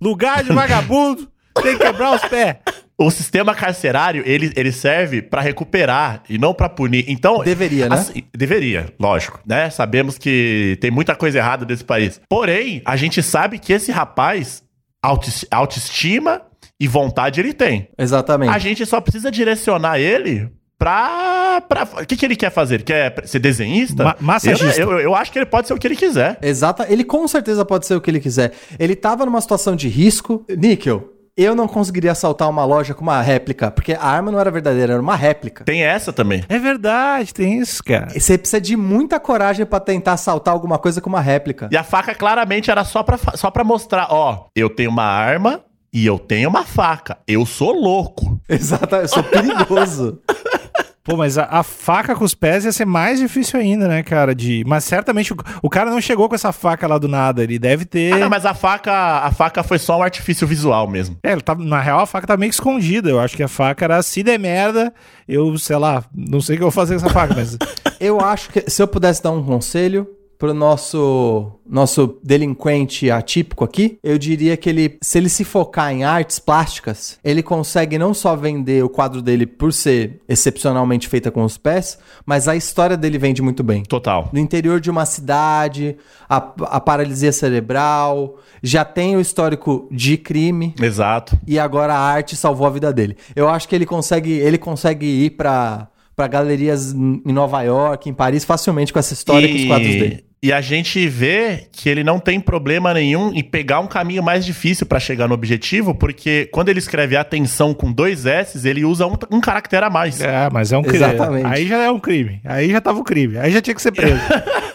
[SPEAKER 1] Lugar de vagabundo, tem que quebrar os pés.
[SPEAKER 3] O sistema carcerário, ele, ele serve pra recuperar e não pra punir. Então,
[SPEAKER 2] Deveria, né?
[SPEAKER 3] assim, deveria, lógico, né? Sabemos que tem muita coisa errada nesse país. Porém, a gente sabe que esse rapaz autos- autoestima e vontade ele tem.
[SPEAKER 2] Exatamente.
[SPEAKER 3] A gente só precisa direcionar ele pra. pra... O que, que ele quer fazer? Ele quer ser desenhista?
[SPEAKER 1] Ma- massagista.
[SPEAKER 3] Eu, eu, eu acho que ele pode ser o que ele quiser.
[SPEAKER 2] Exata, ele com certeza pode ser o que ele quiser. Ele tava numa situação de risco. Níquel, eu não conseguiria assaltar uma loja com uma réplica, porque a arma não era verdadeira, era uma réplica.
[SPEAKER 3] Tem essa também.
[SPEAKER 1] É verdade, tem isso, cara.
[SPEAKER 2] Você precisa de muita coragem pra tentar assaltar alguma coisa com uma réplica.
[SPEAKER 3] E a faca claramente era só pra, só pra mostrar: ó, eu tenho uma arma e eu tenho uma faca. Eu sou louco.
[SPEAKER 2] Exato, eu sou perigoso.
[SPEAKER 1] Pô, mas a, a faca com os pés ia ser mais difícil ainda, né, cara? De... Mas certamente o, o cara não chegou com essa faca lá do nada. Ele deve ter.
[SPEAKER 3] Ah, não, mas a faca, a faca foi só um artifício visual mesmo.
[SPEAKER 1] É, ele tá, na real a faca tá meio que escondida. Eu acho que a faca era se der merda, eu, sei lá, não sei o que eu vou fazer com essa faca, mas.
[SPEAKER 2] Eu acho que se eu pudesse dar um conselho pro nosso nosso delinquente atípico aqui, eu diria que ele, se ele se focar em artes plásticas, ele consegue não só vender o quadro dele por ser excepcionalmente feita com os pés, mas a história dele vende muito bem.
[SPEAKER 3] Total.
[SPEAKER 2] No interior de uma cidade, a, a paralisia cerebral, já tem o histórico de crime
[SPEAKER 3] Exato.
[SPEAKER 2] e agora a arte salvou a vida dele. Eu acho que ele consegue, ele consegue ir pra para galerias em Nova York, em Paris facilmente com essa história e com os quadros dele.
[SPEAKER 3] E a gente vê que ele não tem problema nenhum em pegar um caminho mais difícil pra chegar no objetivo, porque quando ele escreve atenção com dois S, ele usa um, um caractere a mais.
[SPEAKER 1] É, mas é um crime.
[SPEAKER 2] Exatamente.
[SPEAKER 1] Aí já é um crime. Aí já tava o crime. Aí já tinha que ser preso.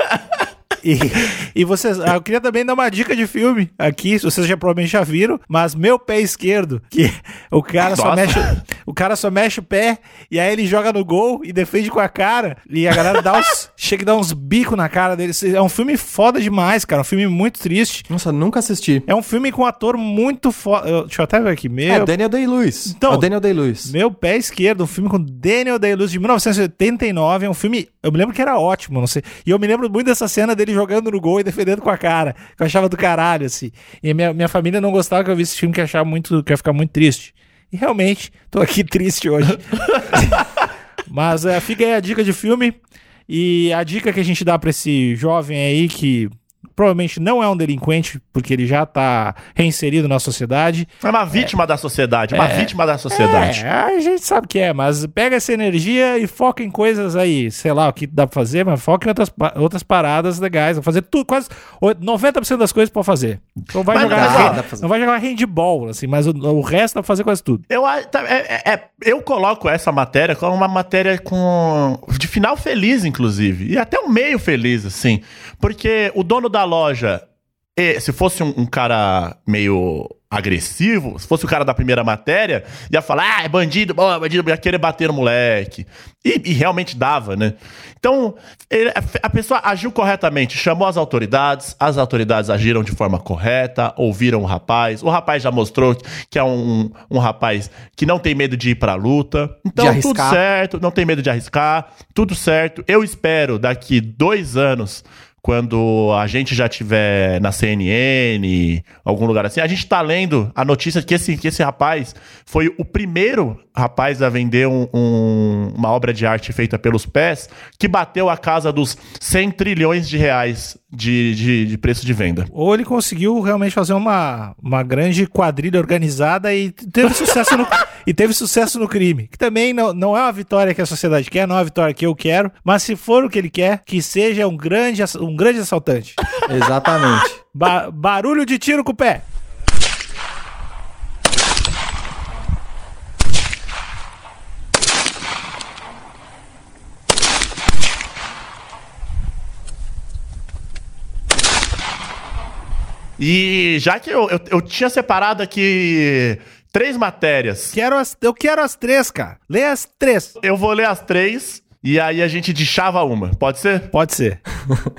[SPEAKER 1] E, e vocês, ah, eu queria também dar uma dica de filme aqui, vocês já provavelmente já viram, mas meu pé esquerdo, que o cara só
[SPEAKER 3] Nossa.
[SPEAKER 1] mexe, o cara só mexe o pé e aí ele joga no gol e defende com a cara e a galera dá uns, chega e dá uns bicos na cara dele. É um filme foda demais, cara, um filme muito triste.
[SPEAKER 2] Nossa, nunca assisti.
[SPEAKER 1] É um filme com um ator muito foda. Deixa eu até ver aqui. Meu,
[SPEAKER 2] É, Daniel Day-Lewis.
[SPEAKER 1] Então-
[SPEAKER 2] é Daniel Day-Lewis.
[SPEAKER 1] meu pé esquerdo, um filme com Daniel Day-Lewis de 1989, é um filme, eu me lembro que era ótimo, não sei. E eu me lembro muito dessa cena dele jogando no gol e defendendo com a cara, que eu achava do caralho assim. E minha, minha família não gostava que eu visse esse filme, que achava muito, que ia ficar muito triste. E realmente, tô aqui triste hoje. Mas é, fica aí a dica de filme e a dica que a gente dá pra esse jovem aí que provavelmente não é um delinquente, porque ele já tá reinserido na sociedade.
[SPEAKER 3] É uma vítima da sociedade, uma vítima da sociedade.
[SPEAKER 1] É, a gente sabe que é, mas pega essa energia e foca em coisas aí, sei lá o que dá pra fazer, mas foca em outras, outras paradas legais. Fazer tudo, quase oi- 90% das coisas pra fazer. Não vai,
[SPEAKER 3] Mas-
[SPEAKER 1] jogar,
[SPEAKER 3] mas,
[SPEAKER 1] hand-
[SPEAKER 2] fazer.
[SPEAKER 1] não vai jogar handball, assim, mas o, o resto dá pra fazer quase tudo.
[SPEAKER 3] Eu, tá- é- é- é- eu coloco essa matéria como uma matéria com de final feliz, inclusive. E até um meio feliz, assim. Porque o dono da loja, se fosse um, um cara meio agressivo, se fosse o cara da primeira matéria, ia falar, ah, é bandido, bom, é bandido, ia querer bater no moleque. E, e realmente dava, né? Então, ele- a- pessoa agiu corretamente, chamou as autoridades, as autoridades agiram de forma correta, ouviram o rapaz, o rapaz já mostrou que é um, um rapaz que não tem medo de ir pra luta. Então, tudo certo, não tem medo de arriscar, tudo certo. Eu espero daqui dois anos, quando a gente já tiver na CNN, algum lugar assim, a gente tá lendo a notícia que esse, que esse rapaz foi o primeiro rapaz a vender um- um- uma obra de arte feita pelos pés que bateu a casa dos 100 trilhões de reais de, de, de preço de venda.
[SPEAKER 1] Ou ele conseguiu realmente fazer uma, uma grande quadrilha organizada e teve sucesso no, e teve sucesso no crime. Que também não, não é uma vitória que a sociedade quer, não é uma vitória que eu quero, mas se for o que ele quer, que seja um grande, um grande assaltante.
[SPEAKER 2] Exatamente.
[SPEAKER 1] Ba- barulho de tiro com o pé.
[SPEAKER 3] E já que eu, eu, eu tinha separado aqui três matérias,
[SPEAKER 1] Quero as, eu quero as três, cara. Lê as três.
[SPEAKER 3] eu vou ler as três e aí a gente deschava uma. Pode ser?
[SPEAKER 1] Pode ser.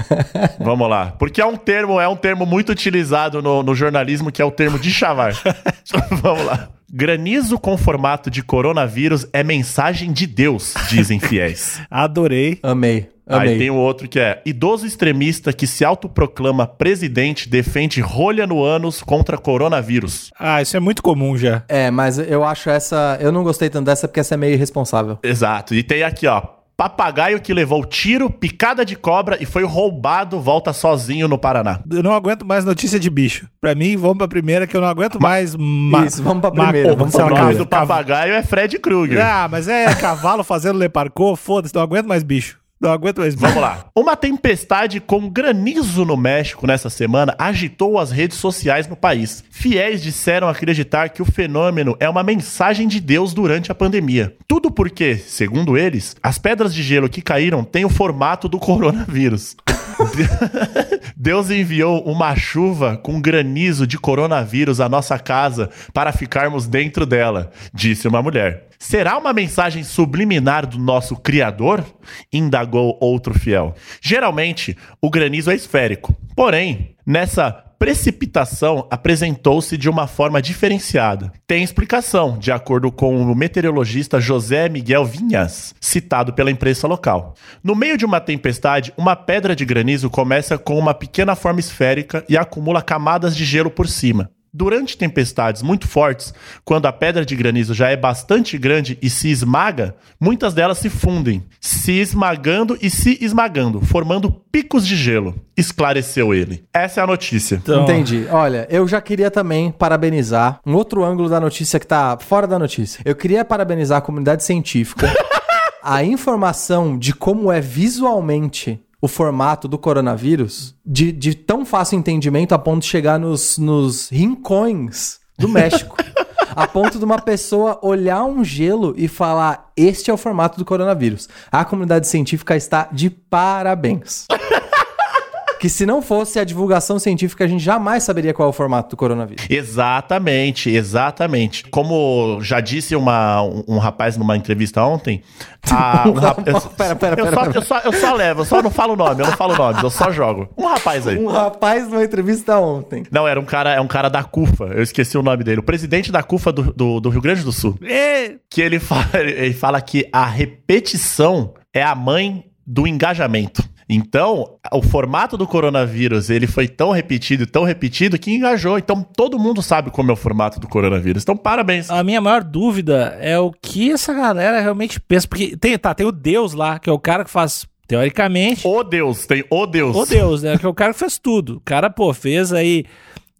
[SPEAKER 3] Vamos lá. Porque é um termo, é um termo muito utilizado no, no jornalismo, que é o termo de chavar. Vamos lá. Granizo com formato de coronavírus é mensagem de Deus, dizem fiéis.
[SPEAKER 1] Adorei.
[SPEAKER 2] Amei.
[SPEAKER 3] Aí
[SPEAKER 2] Amei.
[SPEAKER 3] tem o outro que é: idoso extremista que se autoproclama presidente defende rolha no ânus contra coronavírus.
[SPEAKER 1] Ah, isso é muito comum já.
[SPEAKER 2] É, mas eu acho essa. Eu não gostei tanto dessa porque essa é meio irresponsável.
[SPEAKER 3] Exato. E tem aqui, ó. Papagaio que levou tiro, picada de cobra e foi roubado, volta sozinho no Paraná.
[SPEAKER 1] Eu não aguento mais notícia de bicho. Pra mim, vamos pra primeira que eu não aguento mais. Ma
[SPEAKER 2] Isso, vamos pra
[SPEAKER 1] ma-
[SPEAKER 2] primeira, vamos
[SPEAKER 3] o nome do papagaio é Fred Krueger.
[SPEAKER 1] Ah, mas é cavalo fazendo le parkour, foda-se, não aguento mais bicho. Não aguento mais.
[SPEAKER 3] Vamos lá. Uma tempestade com granizo no México nessa semana agitou as redes sociais no país. Fiéis disseram acreditar que o fenômeno é uma mensagem de Deus durante a pandemia. Tudo porque, segundo eles, as pedras de gelo que caíram têm o formato do coronavírus. Deus enviou uma chuva com granizo de coronavírus à nossa casa para ficarmos dentro dela, disse uma mulher. Será uma mensagem subliminar do nosso Criador? indagou outro fiel. Geralmente, o granizo é esférico. Porém, nessa precipitação apresentou-se de uma forma diferenciada. Tem explicação, de acordo com o meteorologista José Miguel Vinhas, citado pela imprensa local. No meio de uma tempestade, uma pedra de granizo começa com uma pequena forma esférica e acumula camadas de gelo por cima. Durante tempestades muito fortes, quando a pedra de granizo já é bastante grande e se esmaga, muitas delas se fundem, se esmagando e se esmagando, formando picos de gelo, esclareceu ele. Essa é a notícia.
[SPEAKER 1] Então,
[SPEAKER 2] Entendi. Olha, eu já queria também parabenizar um outro ângulo da notícia que tá fora da notícia. Eu queria parabenizar a comunidade científica. a informação de como é visualmente o formato do coronavírus, de, de tão fácil entendimento a ponto de chegar nos, nos rincões do México. A ponto de uma pessoa olhar um gelo e falar: Este é o formato do coronavírus. A comunidade científica está de parabéns. Que se não fosse a divulgação científica, a gente jamais saberia qual é o formato do coronavírus.
[SPEAKER 3] Exatamente, exatamente. Como já disse uma, um, um rapaz numa entrevista ontem. a- um rap- eu,
[SPEAKER 2] Pera, pera,
[SPEAKER 3] eu
[SPEAKER 2] pera,
[SPEAKER 3] só, eu, só, eu só levo, eu só não falo nome, eu não falo nomes, eu só jogo. Um rapaz aí.
[SPEAKER 2] Um rapaz numa entrevista ontem.
[SPEAKER 3] Não, era um cara, é um cara da CUFA, eu esqueci o nome dele. O presidente da CUFA do, do, do Rio Grande do Sul.
[SPEAKER 1] é,
[SPEAKER 3] Que ele fala, ele fala que a repetição é a mãe do engajamento. Então, o formato do coronavírus, ele foi tão repetido, tão repetido, que engajou. Então, todo mundo sabe como é o formato do coronavírus. Então, parabéns.
[SPEAKER 1] a minha maior dúvida é o que essa galera realmente pensa. Porque tem, tá, tem o Deus lá, que é o cara que faz, teoricamente,
[SPEAKER 3] Ô Deus, tem ô Deus.
[SPEAKER 1] o Deus, né? Que é o cara que fez tudo. O cara, pô, fez aí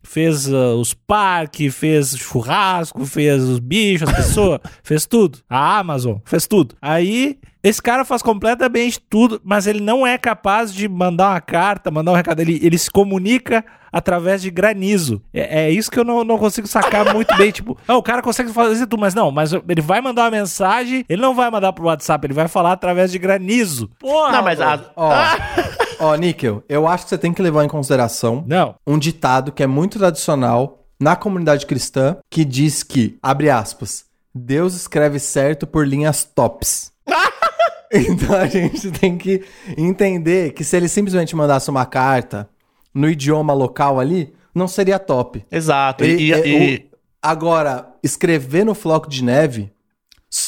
[SPEAKER 1] fez uh, os parques, fez churrasco, fez os bichos, as pessoas, fez tudo. A Amazon fez tudo. Aí esse cara faz completamente tudo, mas ele não é capaz de mandar uma carta, mandar um recado. Ele, ele se comunica através de granizo. É, é isso que eu não, não consigo sacar muito bem. Tipo, não, o cara consegue fazer tudo, mas não, mas ele vai mandar uma mensagem, ele não vai mandar pro WhatsApp, ele vai falar através de granizo. Porra!
[SPEAKER 3] Não, mas a-
[SPEAKER 2] Ó, Níquel, eu acho que você tem que levar em consideração
[SPEAKER 1] Não.
[SPEAKER 2] um ditado que é muito tradicional na comunidade cristã, que diz que, abre aspas, Deus escreve certo por linhas tops. então a gente tem que entender que se ele simplesmente mandasse uma carta no idioma local ali, não seria top.
[SPEAKER 3] Exato.
[SPEAKER 2] Ele-
[SPEAKER 3] E,
[SPEAKER 2] é,
[SPEAKER 3] e-
[SPEAKER 2] o- agora, escrever no floco de neve,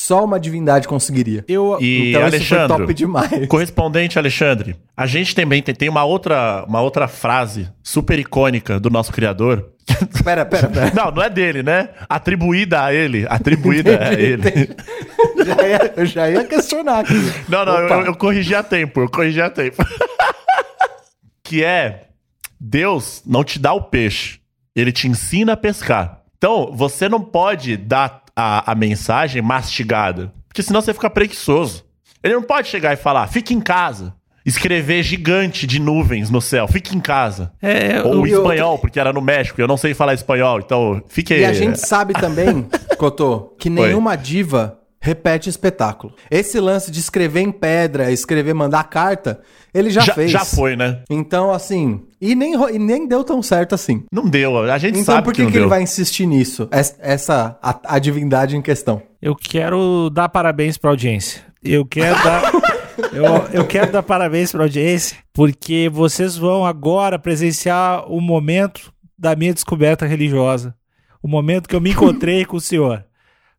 [SPEAKER 2] só uma divindade conseguiria.
[SPEAKER 1] Eu,
[SPEAKER 3] e
[SPEAKER 2] então isso foi
[SPEAKER 3] Alexandre,
[SPEAKER 2] top demais.
[SPEAKER 3] correspondente Alexandre, a gente também tem, tem uma, outra, uma outra frase super icônica do nosso criador.
[SPEAKER 2] Pera, pera, pera.
[SPEAKER 3] Não, não é dele, né? Atribuída a ele. Atribuída a ele.
[SPEAKER 2] Já ia- eu já ia questionar aqui.
[SPEAKER 3] Não, não, eu,
[SPEAKER 2] Opa.
[SPEAKER 3] eu corrigi a tempo, eu corrigi a tempo. que é, Deus não te dá o peixe, ele te ensina a pescar. Então, você não pode dar a, a mensagem mastigada, porque senão você fica preguiçoso. Ele não pode chegar e falar, fique em casa. Escrever gigante de nuvens no céu, fique em casa.
[SPEAKER 1] é,
[SPEAKER 3] Ou
[SPEAKER 1] eu-
[SPEAKER 3] em espanhol, porque era no México, eu não sei falar espanhol, então fique
[SPEAKER 2] E a gente sabe também, Cotô, que nenhuma diva repete espetáculo. Esse lance de escrever em pedra, escrever, mandar carta, ele já,
[SPEAKER 3] já,
[SPEAKER 2] fez.
[SPEAKER 3] já foi, né?
[SPEAKER 2] Então, assim, e nem, e nem deu tão certo assim.
[SPEAKER 3] Não deu, a gente
[SPEAKER 2] Então
[SPEAKER 3] sabe
[SPEAKER 2] por
[SPEAKER 3] que,
[SPEAKER 2] que,
[SPEAKER 3] não
[SPEAKER 2] que ele vai insistir nisso? Es- Essa, a, a divindade em questão.
[SPEAKER 1] Eu quero dar parabéns pra audiência. Eu quero dar. eu, eu quero dar parabéns pra audiência, porque vocês vão agora presenciar o momento da minha descoberta religiosa. O momento que eu me encontrei com o senhor.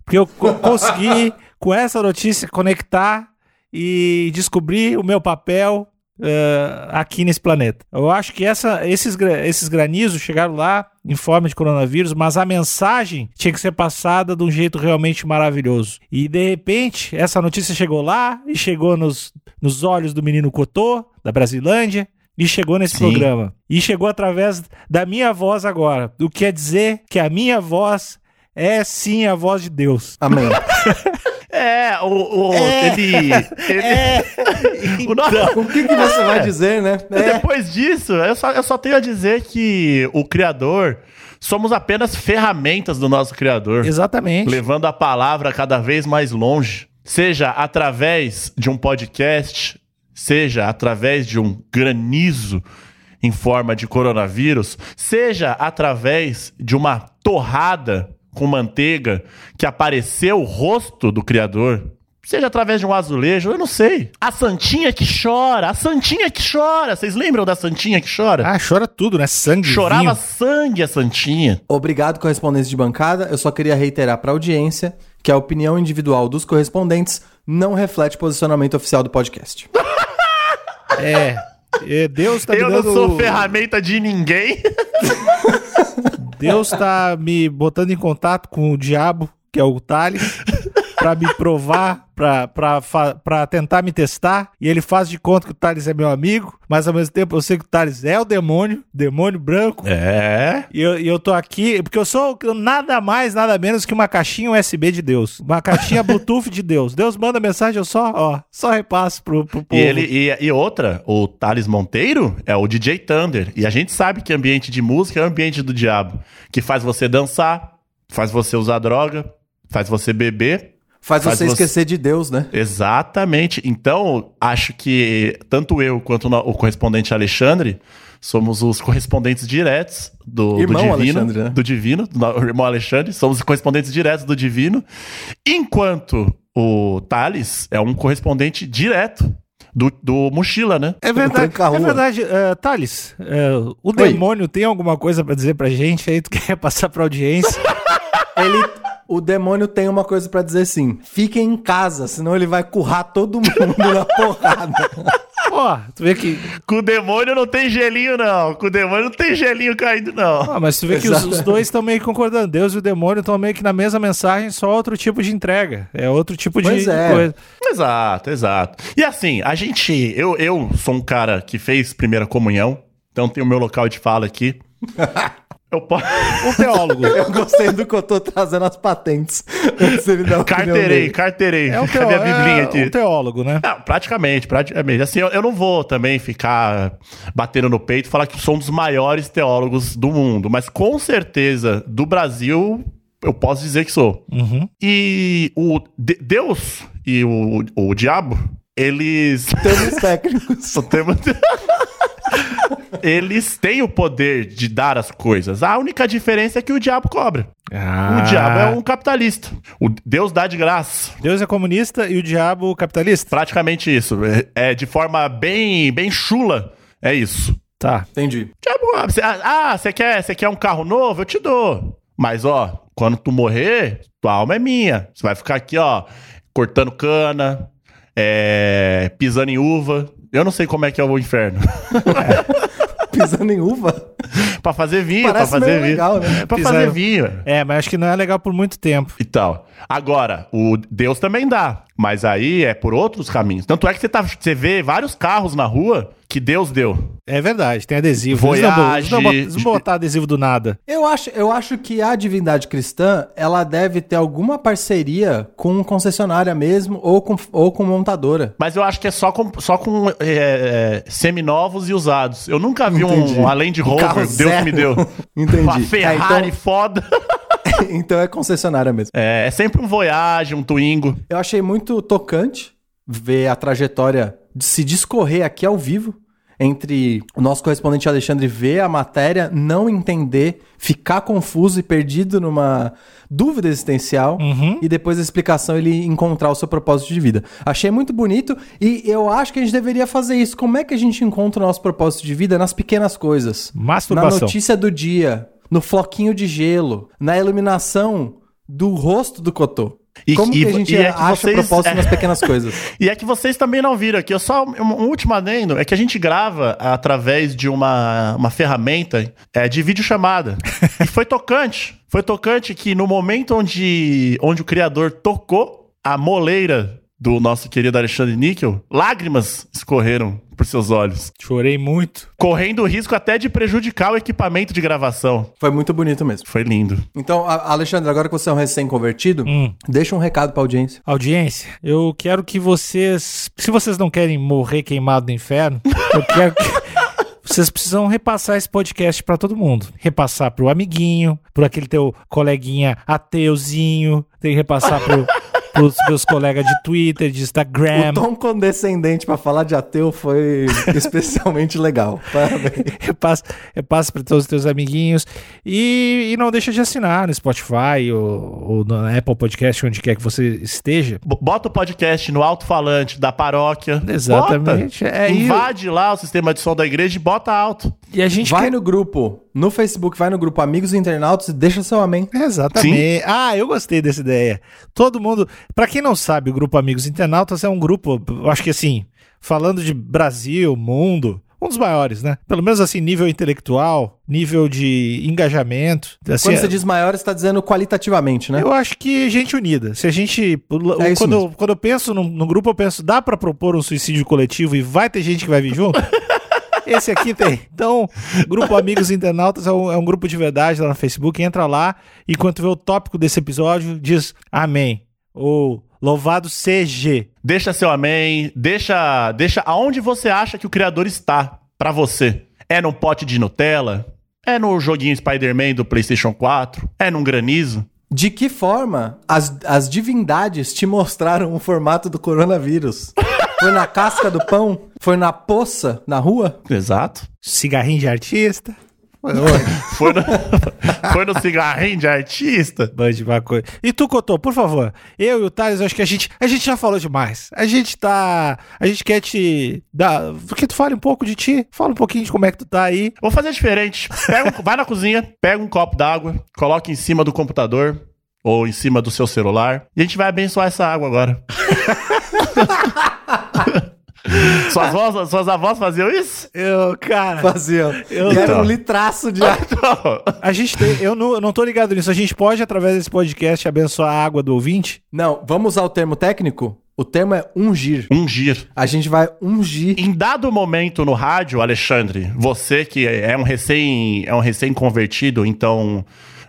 [SPEAKER 1] Porque eu co- consegui, com essa notícia, conectar e descobrir o meu papel eh, aqui nesse planeta. Eu acho que essa, esses, esses granizos chegaram lá em forma de coronavírus, mas a mensagem tinha que ser passada de um jeito realmente maravilhoso. E de repente, essa notícia chegou lá e chegou nos, nos olhos do menino Cotô, da Brasilândia. E chegou nesse
[SPEAKER 3] Sim.
[SPEAKER 1] programa. E chegou através da minha voz agora. O que quer dizer que a minha voz é sim a voz de Deus.
[SPEAKER 2] Amém.
[SPEAKER 3] É, o, o- ele. ele- o nosso-
[SPEAKER 2] o que, que você vai dizer, né? É,
[SPEAKER 3] Depois disso, eu só, eu só tenho a dizer que o Criador somos apenas ferramentas do nosso Criador,
[SPEAKER 1] Exatamente.
[SPEAKER 3] levando a palavra cada vez mais longe, seja através de um podcast, seja através de um granizo em forma de coronavírus, seja através de uma torrada com manteiga que apareceu o rosto do Criador. Seja através de um azulejo, eu não sei. A Santinha que chora, a Santinha que chora. Vocês lembram da Santinha que chora?
[SPEAKER 1] Ah, chora tudo, né? Sangue.
[SPEAKER 3] Chorava
[SPEAKER 1] vinho.
[SPEAKER 3] sangue a Santinha.
[SPEAKER 2] Obrigado, correspondentes de bancada. Eu só queria reiterar para a audiência que a opinião individual dos correspondentes não reflete o posicionamento oficial do podcast.
[SPEAKER 1] É. É, Deus tá
[SPEAKER 3] eu
[SPEAKER 1] me
[SPEAKER 3] não
[SPEAKER 1] dando.
[SPEAKER 3] sou ferramenta de ninguém.
[SPEAKER 1] Deus tá me botando em contato com o diabo, que é o Thales, pra me provar, pra tentar me testar. E ele faz de conta que o Thales é meu amigo, mas ao mesmo tempo eu sei que o Thales é o demônio, demônio branco.
[SPEAKER 3] É.
[SPEAKER 1] E eu, e eu tô aqui, porque eu sou nada mais, nada menos que uma caixinha USB de Deus. Uma caixinha Bluetooth de Deus. Deus manda mensagem, eu só, ó, só repasso pro, pro
[SPEAKER 3] E,
[SPEAKER 1] povo.
[SPEAKER 3] ele, e, e outra, o Thales Monteiro é o DJ Thunder. E a gente sabe que ambiente de música é o ambiente do diabo. Que faz você dançar, faz você usar droga, faz você beber.
[SPEAKER 2] Faz,
[SPEAKER 3] Faz
[SPEAKER 2] você
[SPEAKER 3] você-
[SPEAKER 2] esquecer de Deus, né?
[SPEAKER 3] Exatamente. Então, acho que tanto eu quanto o correspondente Alexandre somos os correspondentes diretos do, do
[SPEAKER 2] Irmão
[SPEAKER 3] Divino.
[SPEAKER 2] Alexandre, né?
[SPEAKER 3] Do Divino, do irmão Alexandre. Somos os correspondentes diretos do Divino. Enquanto o Thales é um correspondente direto do, do Mochila, né?
[SPEAKER 1] É verdade, é verdade. Uh, Thales, uh, o demônio tem alguma coisa pra dizer pra gente aí? Tu quer passar pra audiência?
[SPEAKER 2] Ele, o demônio tem uma coisa pra dizer sim. Fiquem em casa, senão ele vai currar todo mundo na porrada.
[SPEAKER 1] Ó, tu vê que.
[SPEAKER 3] Com o demônio não tem gelinho, não. Com o demônio não tem gelinho caindo, não.
[SPEAKER 1] Ah, mas tu vê que os, os dois estão meio que concordando. Deus e o demônio estão meio que na mesma mensagem, só outro tipo de entrega. É outro tipo de,
[SPEAKER 2] Pois
[SPEAKER 1] de
[SPEAKER 2] é.
[SPEAKER 1] coisa.
[SPEAKER 3] Exato, exato. E assim, a gente. Eu, eu sou um cara que fez primeira comunhão, então tenho o meu local de fala aqui. Eu posso.
[SPEAKER 1] Um teólogo.
[SPEAKER 2] Eu gostei do que eu tô trazendo as patentes.
[SPEAKER 3] Carteirei,
[SPEAKER 2] dele.
[SPEAKER 3] carteirei.
[SPEAKER 1] É um,
[SPEAKER 3] Cadê
[SPEAKER 1] teó
[SPEAKER 3] a biblinha
[SPEAKER 1] é
[SPEAKER 3] aqui?
[SPEAKER 1] um teólogo, né?
[SPEAKER 3] Não, praticamente, praticamente. Assim, eu, eu não vou também ficar batendo no peito e falar que sou um dos maiores teólogos do mundo, mas com certeza do Brasil eu posso dizer que sou.
[SPEAKER 1] Uhum.
[SPEAKER 3] E o de- Deus e o, o diabo, eles.
[SPEAKER 2] Termos técnicos.
[SPEAKER 3] Só temos- eles têm o poder de dar as coisas. A única diferença é que o diabo cobra.
[SPEAKER 1] Ah,
[SPEAKER 3] O diabo é um capitalista. O Deus dá de graça.
[SPEAKER 1] Deus é comunista e o diabo capitalista?
[SPEAKER 3] Praticamente isso. É, é de forma bem, bem chula. É isso.
[SPEAKER 1] Tá.
[SPEAKER 2] Entendi.
[SPEAKER 3] Diabo, ah, você- ah, quer, você quer um carro novo? Eu te dou. Mas, ó, quando tu morrer, tua alma é minha. Você vai ficar aqui, ó, cortando cana, é, pisando em uva. Eu não sei como é que é o inferno.
[SPEAKER 2] Pisando em uva.
[SPEAKER 3] pra fazer vinho, pra
[SPEAKER 2] Parece
[SPEAKER 3] fazer
[SPEAKER 2] meio
[SPEAKER 3] vinho.
[SPEAKER 2] legal, né?
[SPEAKER 3] É pra
[SPEAKER 1] Pisar-
[SPEAKER 3] fazer vinho.
[SPEAKER 1] É, mas acho que não é legal por muito tempo.
[SPEAKER 3] E tal. Agora, o Deus também dá. Mas aí é por outros caminhos. Tanto é que você, tá, você vê vários carros na rua que Deus deu.
[SPEAKER 1] É verdade, tem adesivo. Eles
[SPEAKER 3] Voyage,
[SPEAKER 1] não, eles não eles não botar adesivo do nada.
[SPEAKER 2] Eu acho, eu acho que a divindade cristã, ela deve ter alguma parceria com concessionária mesmo ou com, ou com montadora.
[SPEAKER 3] Mas eu acho que é só com, só com é, é, seminovos e usados. Eu nunca vi
[SPEAKER 2] Entendi.
[SPEAKER 3] um
[SPEAKER 2] Um carro
[SPEAKER 3] Rover, Deus
[SPEAKER 2] zero.
[SPEAKER 3] me deu.
[SPEAKER 2] Entendi.
[SPEAKER 3] Uma Ferrari
[SPEAKER 2] É,
[SPEAKER 3] foda.
[SPEAKER 2] então, então é concessionária mesmo.
[SPEAKER 3] É, é sempre um Voyage, um Twingo.
[SPEAKER 2] Eu achei muito tocante ver a trajetória de se discorrer aqui ao vivo entre o nosso correspondente Alexandre ver a matéria, não entender, ficar confuso e perdido numa dúvida existencial
[SPEAKER 1] Uhum.
[SPEAKER 2] e depois da explicação ele encontrar o seu propósito de vida. Achei muito bonito e eu acho que a gente deveria fazer isso. Como é que a gente encontra o nosso propósito de vida nas pequenas coisas? Na notícia do dia, no floquinho de gelo, na iluminação do rosto do Cotô.
[SPEAKER 3] E-
[SPEAKER 2] Como
[SPEAKER 3] e-
[SPEAKER 2] que a gente
[SPEAKER 3] é que
[SPEAKER 2] acha
[SPEAKER 3] vocês-
[SPEAKER 2] propósito nas pequenas coisas?
[SPEAKER 3] E é que vocês também não viram aqui. Eu só um, um último adendo é que a gente grava através de uma, uma ferramenta é, de videochamada. e foi tocante. Foi tocante que no momento onde, onde o criador tocou a moleira do nosso querido Alexandre Níquel, lágrimas escorreram por seus olhos,
[SPEAKER 1] Chorei muito.
[SPEAKER 3] correndo o risco até de prejudicar o equipamento de gravação.
[SPEAKER 2] Foi muito bonito mesmo.
[SPEAKER 3] Foi lindo.
[SPEAKER 2] Então, Alexandre, agora que você é um recém-convertido,
[SPEAKER 1] Hum.
[SPEAKER 2] deixa um recado pra audiência.
[SPEAKER 1] Audiência, eu quero que vocês. Se vocês não querem morrer queimado no inferno, eu quero que. Vocês precisam repassar esse podcast pra todo mundo. Repassar pro amiguinho, pro aquele teu coleguinha ateuzinho. Tem que repassar pro, pros meus colegas de Twitter, de Instagram.
[SPEAKER 2] O tom condescendente pra falar de ateu foi especialmente legal. Parabéns.
[SPEAKER 1] repassa, repassa para todos os teus amiguinhos e, e não deixa de assinar no Spotify ou, ou no Apple Podcast, onde quer que você esteja.
[SPEAKER 3] Bota o podcast no alto-falante da paróquia.
[SPEAKER 1] Exatamente,
[SPEAKER 3] Bota.
[SPEAKER 1] é.
[SPEAKER 3] Invade lá o sistema de som da igreja e bota alto.
[SPEAKER 1] E a gente
[SPEAKER 2] Vai
[SPEAKER 1] quer...
[SPEAKER 2] no grupo, no Facebook, vai no grupo Amigos Internautas e deixa seu amém.
[SPEAKER 1] Exatamente. Ah, eu gostei dessa ideia. Todo mundo. Pra quem não sabe, o grupo Amigos Internautas é um grupo, eu acho que assim, falando de Brasil, mundo, um dos maiores, né? Pelo menos assim, nível intelectual, nível de engajamento. Assim,
[SPEAKER 2] Quando você diz maior, você tá dizendo qualitativamente, né?
[SPEAKER 1] Eu acho que gente unida. Se a gente.
[SPEAKER 2] É
[SPEAKER 1] quando,
[SPEAKER 2] mesmo.
[SPEAKER 1] quando eu penso no, no grupo, eu penso, dá pra propor um suicídio coletivo e vai ter gente que vai vir junto? Esse aqui tem. Então, Grupo Amigos Internautas é um, é um grupo de verdade lá no Facebook. Entra lá e quando vê o tópico desse episódio, diz Amém. Ou Louvado CG.
[SPEAKER 3] Deixa seu amém, deixa, deixa aonde você acha que o criador está pra você. É num pote de Nutella? É no joguinho Spider-Man do PlayStation 4? É num granizo?
[SPEAKER 2] De que forma as, as divindades te mostraram o formato do coronavírus? Foi na casca do pão? Foi na poça, na rua?
[SPEAKER 3] Exato.
[SPEAKER 1] Cigarrinho de artista.
[SPEAKER 3] Foi no, foi no cigarrinho de artista?
[SPEAKER 1] Band de maconha. E tu, Cotô, por favor. Eu e o Thales, acho que a gente, a gente já falou demais. A gente tá. A gente quer te dar. Que tu fale um pouco de ti. Fala um pouquinho de como é que tu tá aí.
[SPEAKER 3] Vou fazer diferente. Pega um- vai na cozinha, pega um copo d'água, coloca em cima do computador ou em cima do seu celular e a gente vai abençoar essa água agora. suas, avós, suas avós faziam isso?
[SPEAKER 1] Eu, cara.
[SPEAKER 2] Fazia.
[SPEAKER 1] Eu-
[SPEAKER 2] E era
[SPEAKER 3] Então.
[SPEAKER 2] um litraço de água.
[SPEAKER 1] A gente tem. Eu não, eu não tô ligado nisso. A gente pode, através desse podcast, abençoar a água do ouvinte?
[SPEAKER 2] Não, vamos usar o termo técnico? O termo é ungir.
[SPEAKER 3] Ungir.
[SPEAKER 2] A gente vai ungir.
[SPEAKER 3] Em dado momento no rádio, Alexandre, você que é um recém é um recém convertido, então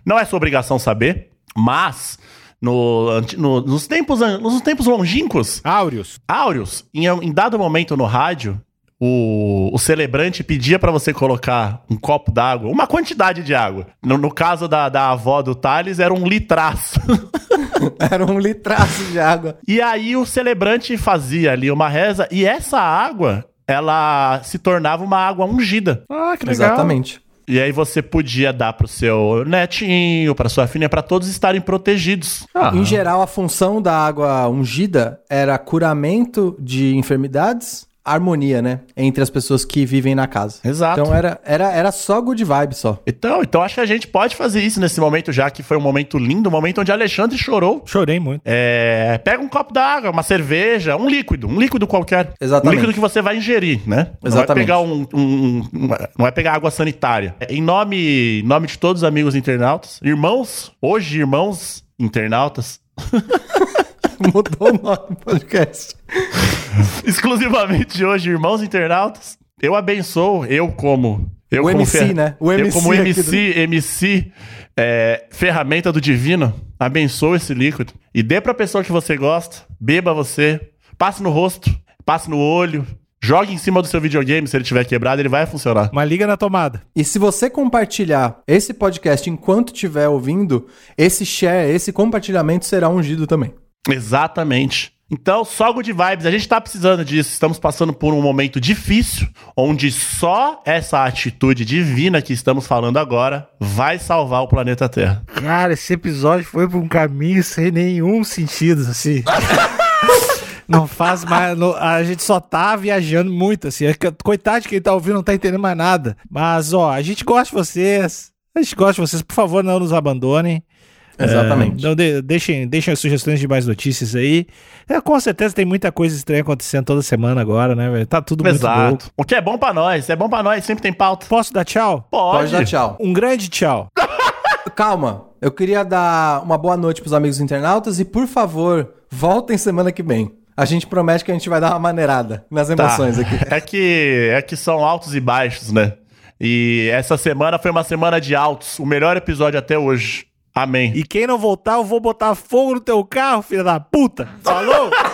[SPEAKER 3] não é sua obrigação saber, mas no, no- nos tempos nos tempos longínquos,
[SPEAKER 1] Áureos.
[SPEAKER 3] áureos, em, em dado momento no rádio, o, o celebrante pedia pra você colocar um copo d'água, uma quantidade de água. No, no caso da, da avó do Thales, era um litraço.
[SPEAKER 2] Era um litraço de água.
[SPEAKER 3] E aí o celebrante fazia ali uma reza e essa água, ela se tornava uma água ungida.
[SPEAKER 1] Ah, que legal.
[SPEAKER 2] Exatamente.
[SPEAKER 3] E aí você podia dar pro seu netinho, pra sua filha, pra todos estarem protegidos.
[SPEAKER 1] Ah,
[SPEAKER 2] Em geral, a função da água ungida era curamento de enfermidades, harmonia, né? Entre as pessoas que vivem na casa.
[SPEAKER 3] Exato.
[SPEAKER 2] Então era, era, era só good vibe só.
[SPEAKER 3] Então, então acho que a gente pode fazer isso nesse momento já, que foi um momento lindo, um momento onde Alexandre chorou.
[SPEAKER 1] Chorei muito.
[SPEAKER 3] É, pega um copo d'água, uma cerveja, um líquido, um líquido qualquer.
[SPEAKER 2] Exatamente.
[SPEAKER 3] Um líquido que você vai ingerir, né? Não vai
[SPEAKER 2] Exatamente.
[SPEAKER 3] pegar um, um- um- não vai pegar água sanitária. Em nome, em nome de todos os amigos internautas, irmãos, hoje irmãos internautas,
[SPEAKER 2] Mudou o nome do podcast.
[SPEAKER 3] exclusivamente de hoje, irmãos internautas, eu abençoo, eu como. Eu
[SPEAKER 2] O
[SPEAKER 3] como
[SPEAKER 2] MC, né? O
[SPEAKER 3] eu
[SPEAKER 2] MC
[SPEAKER 3] como MC, MC, é, ferramenta do divino, abençoo esse líquido. E dê pra pessoa que você gosta, beba você, passe no rosto, passe no olho, jogue em cima do seu videogame, se ele tiver quebrado, ele vai funcionar.
[SPEAKER 1] Uma liga na tomada.
[SPEAKER 2] E se você compartilhar esse podcast enquanto estiver ouvindo, esse share, esse compartilhamento será ungido também.
[SPEAKER 3] Exatamente. Então, só good vibes, a gente tá precisando disso. Estamos passando por um momento difícil, onde só essa atitude divina que estamos falando agora vai salvar o planeta Terra.
[SPEAKER 1] Cara, esse episódio foi por um caminho sem nenhum sentido, assim. Não faz mais. não- a gente só tá viajando muito, assim. É Coitado de quem tá ouvindo, não tá entendendo mais nada. Mas, ó, a gente gosta de vocês. A gente gosta de vocês. Por favor, não nos abandonem.
[SPEAKER 2] Exatamente.
[SPEAKER 1] É, não de- deixem, deixem as sugestões de mais notícias aí. É, com certeza tem muita coisa estranha acontecendo toda semana agora, né, velho? Tá tudo muito louco.
[SPEAKER 3] Exato. O que é bom pra nós, é bom pra nós, sempre tem pauta.
[SPEAKER 1] Posso dar tchau?
[SPEAKER 3] Pode.
[SPEAKER 2] Pode dar tchau.
[SPEAKER 1] Um grande tchau.
[SPEAKER 2] Calma, eu queria dar uma boa noite pros amigos internautas e, por favor, voltem semana que vem. A gente promete que a gente vai dar uma maneirada nas
[SPEAKER 3] Tá.
[SPEAKER 2] emoções aqui.
[SPEAKER 3] É que, é que são altos e baixos, né? E essa semana foi uma semana de altos. O melhor episódio até hoje. Amém.
[SPEAKER 1] E quem não voltar, eu vou botar fogo no teu carro, filha da puta. Falou?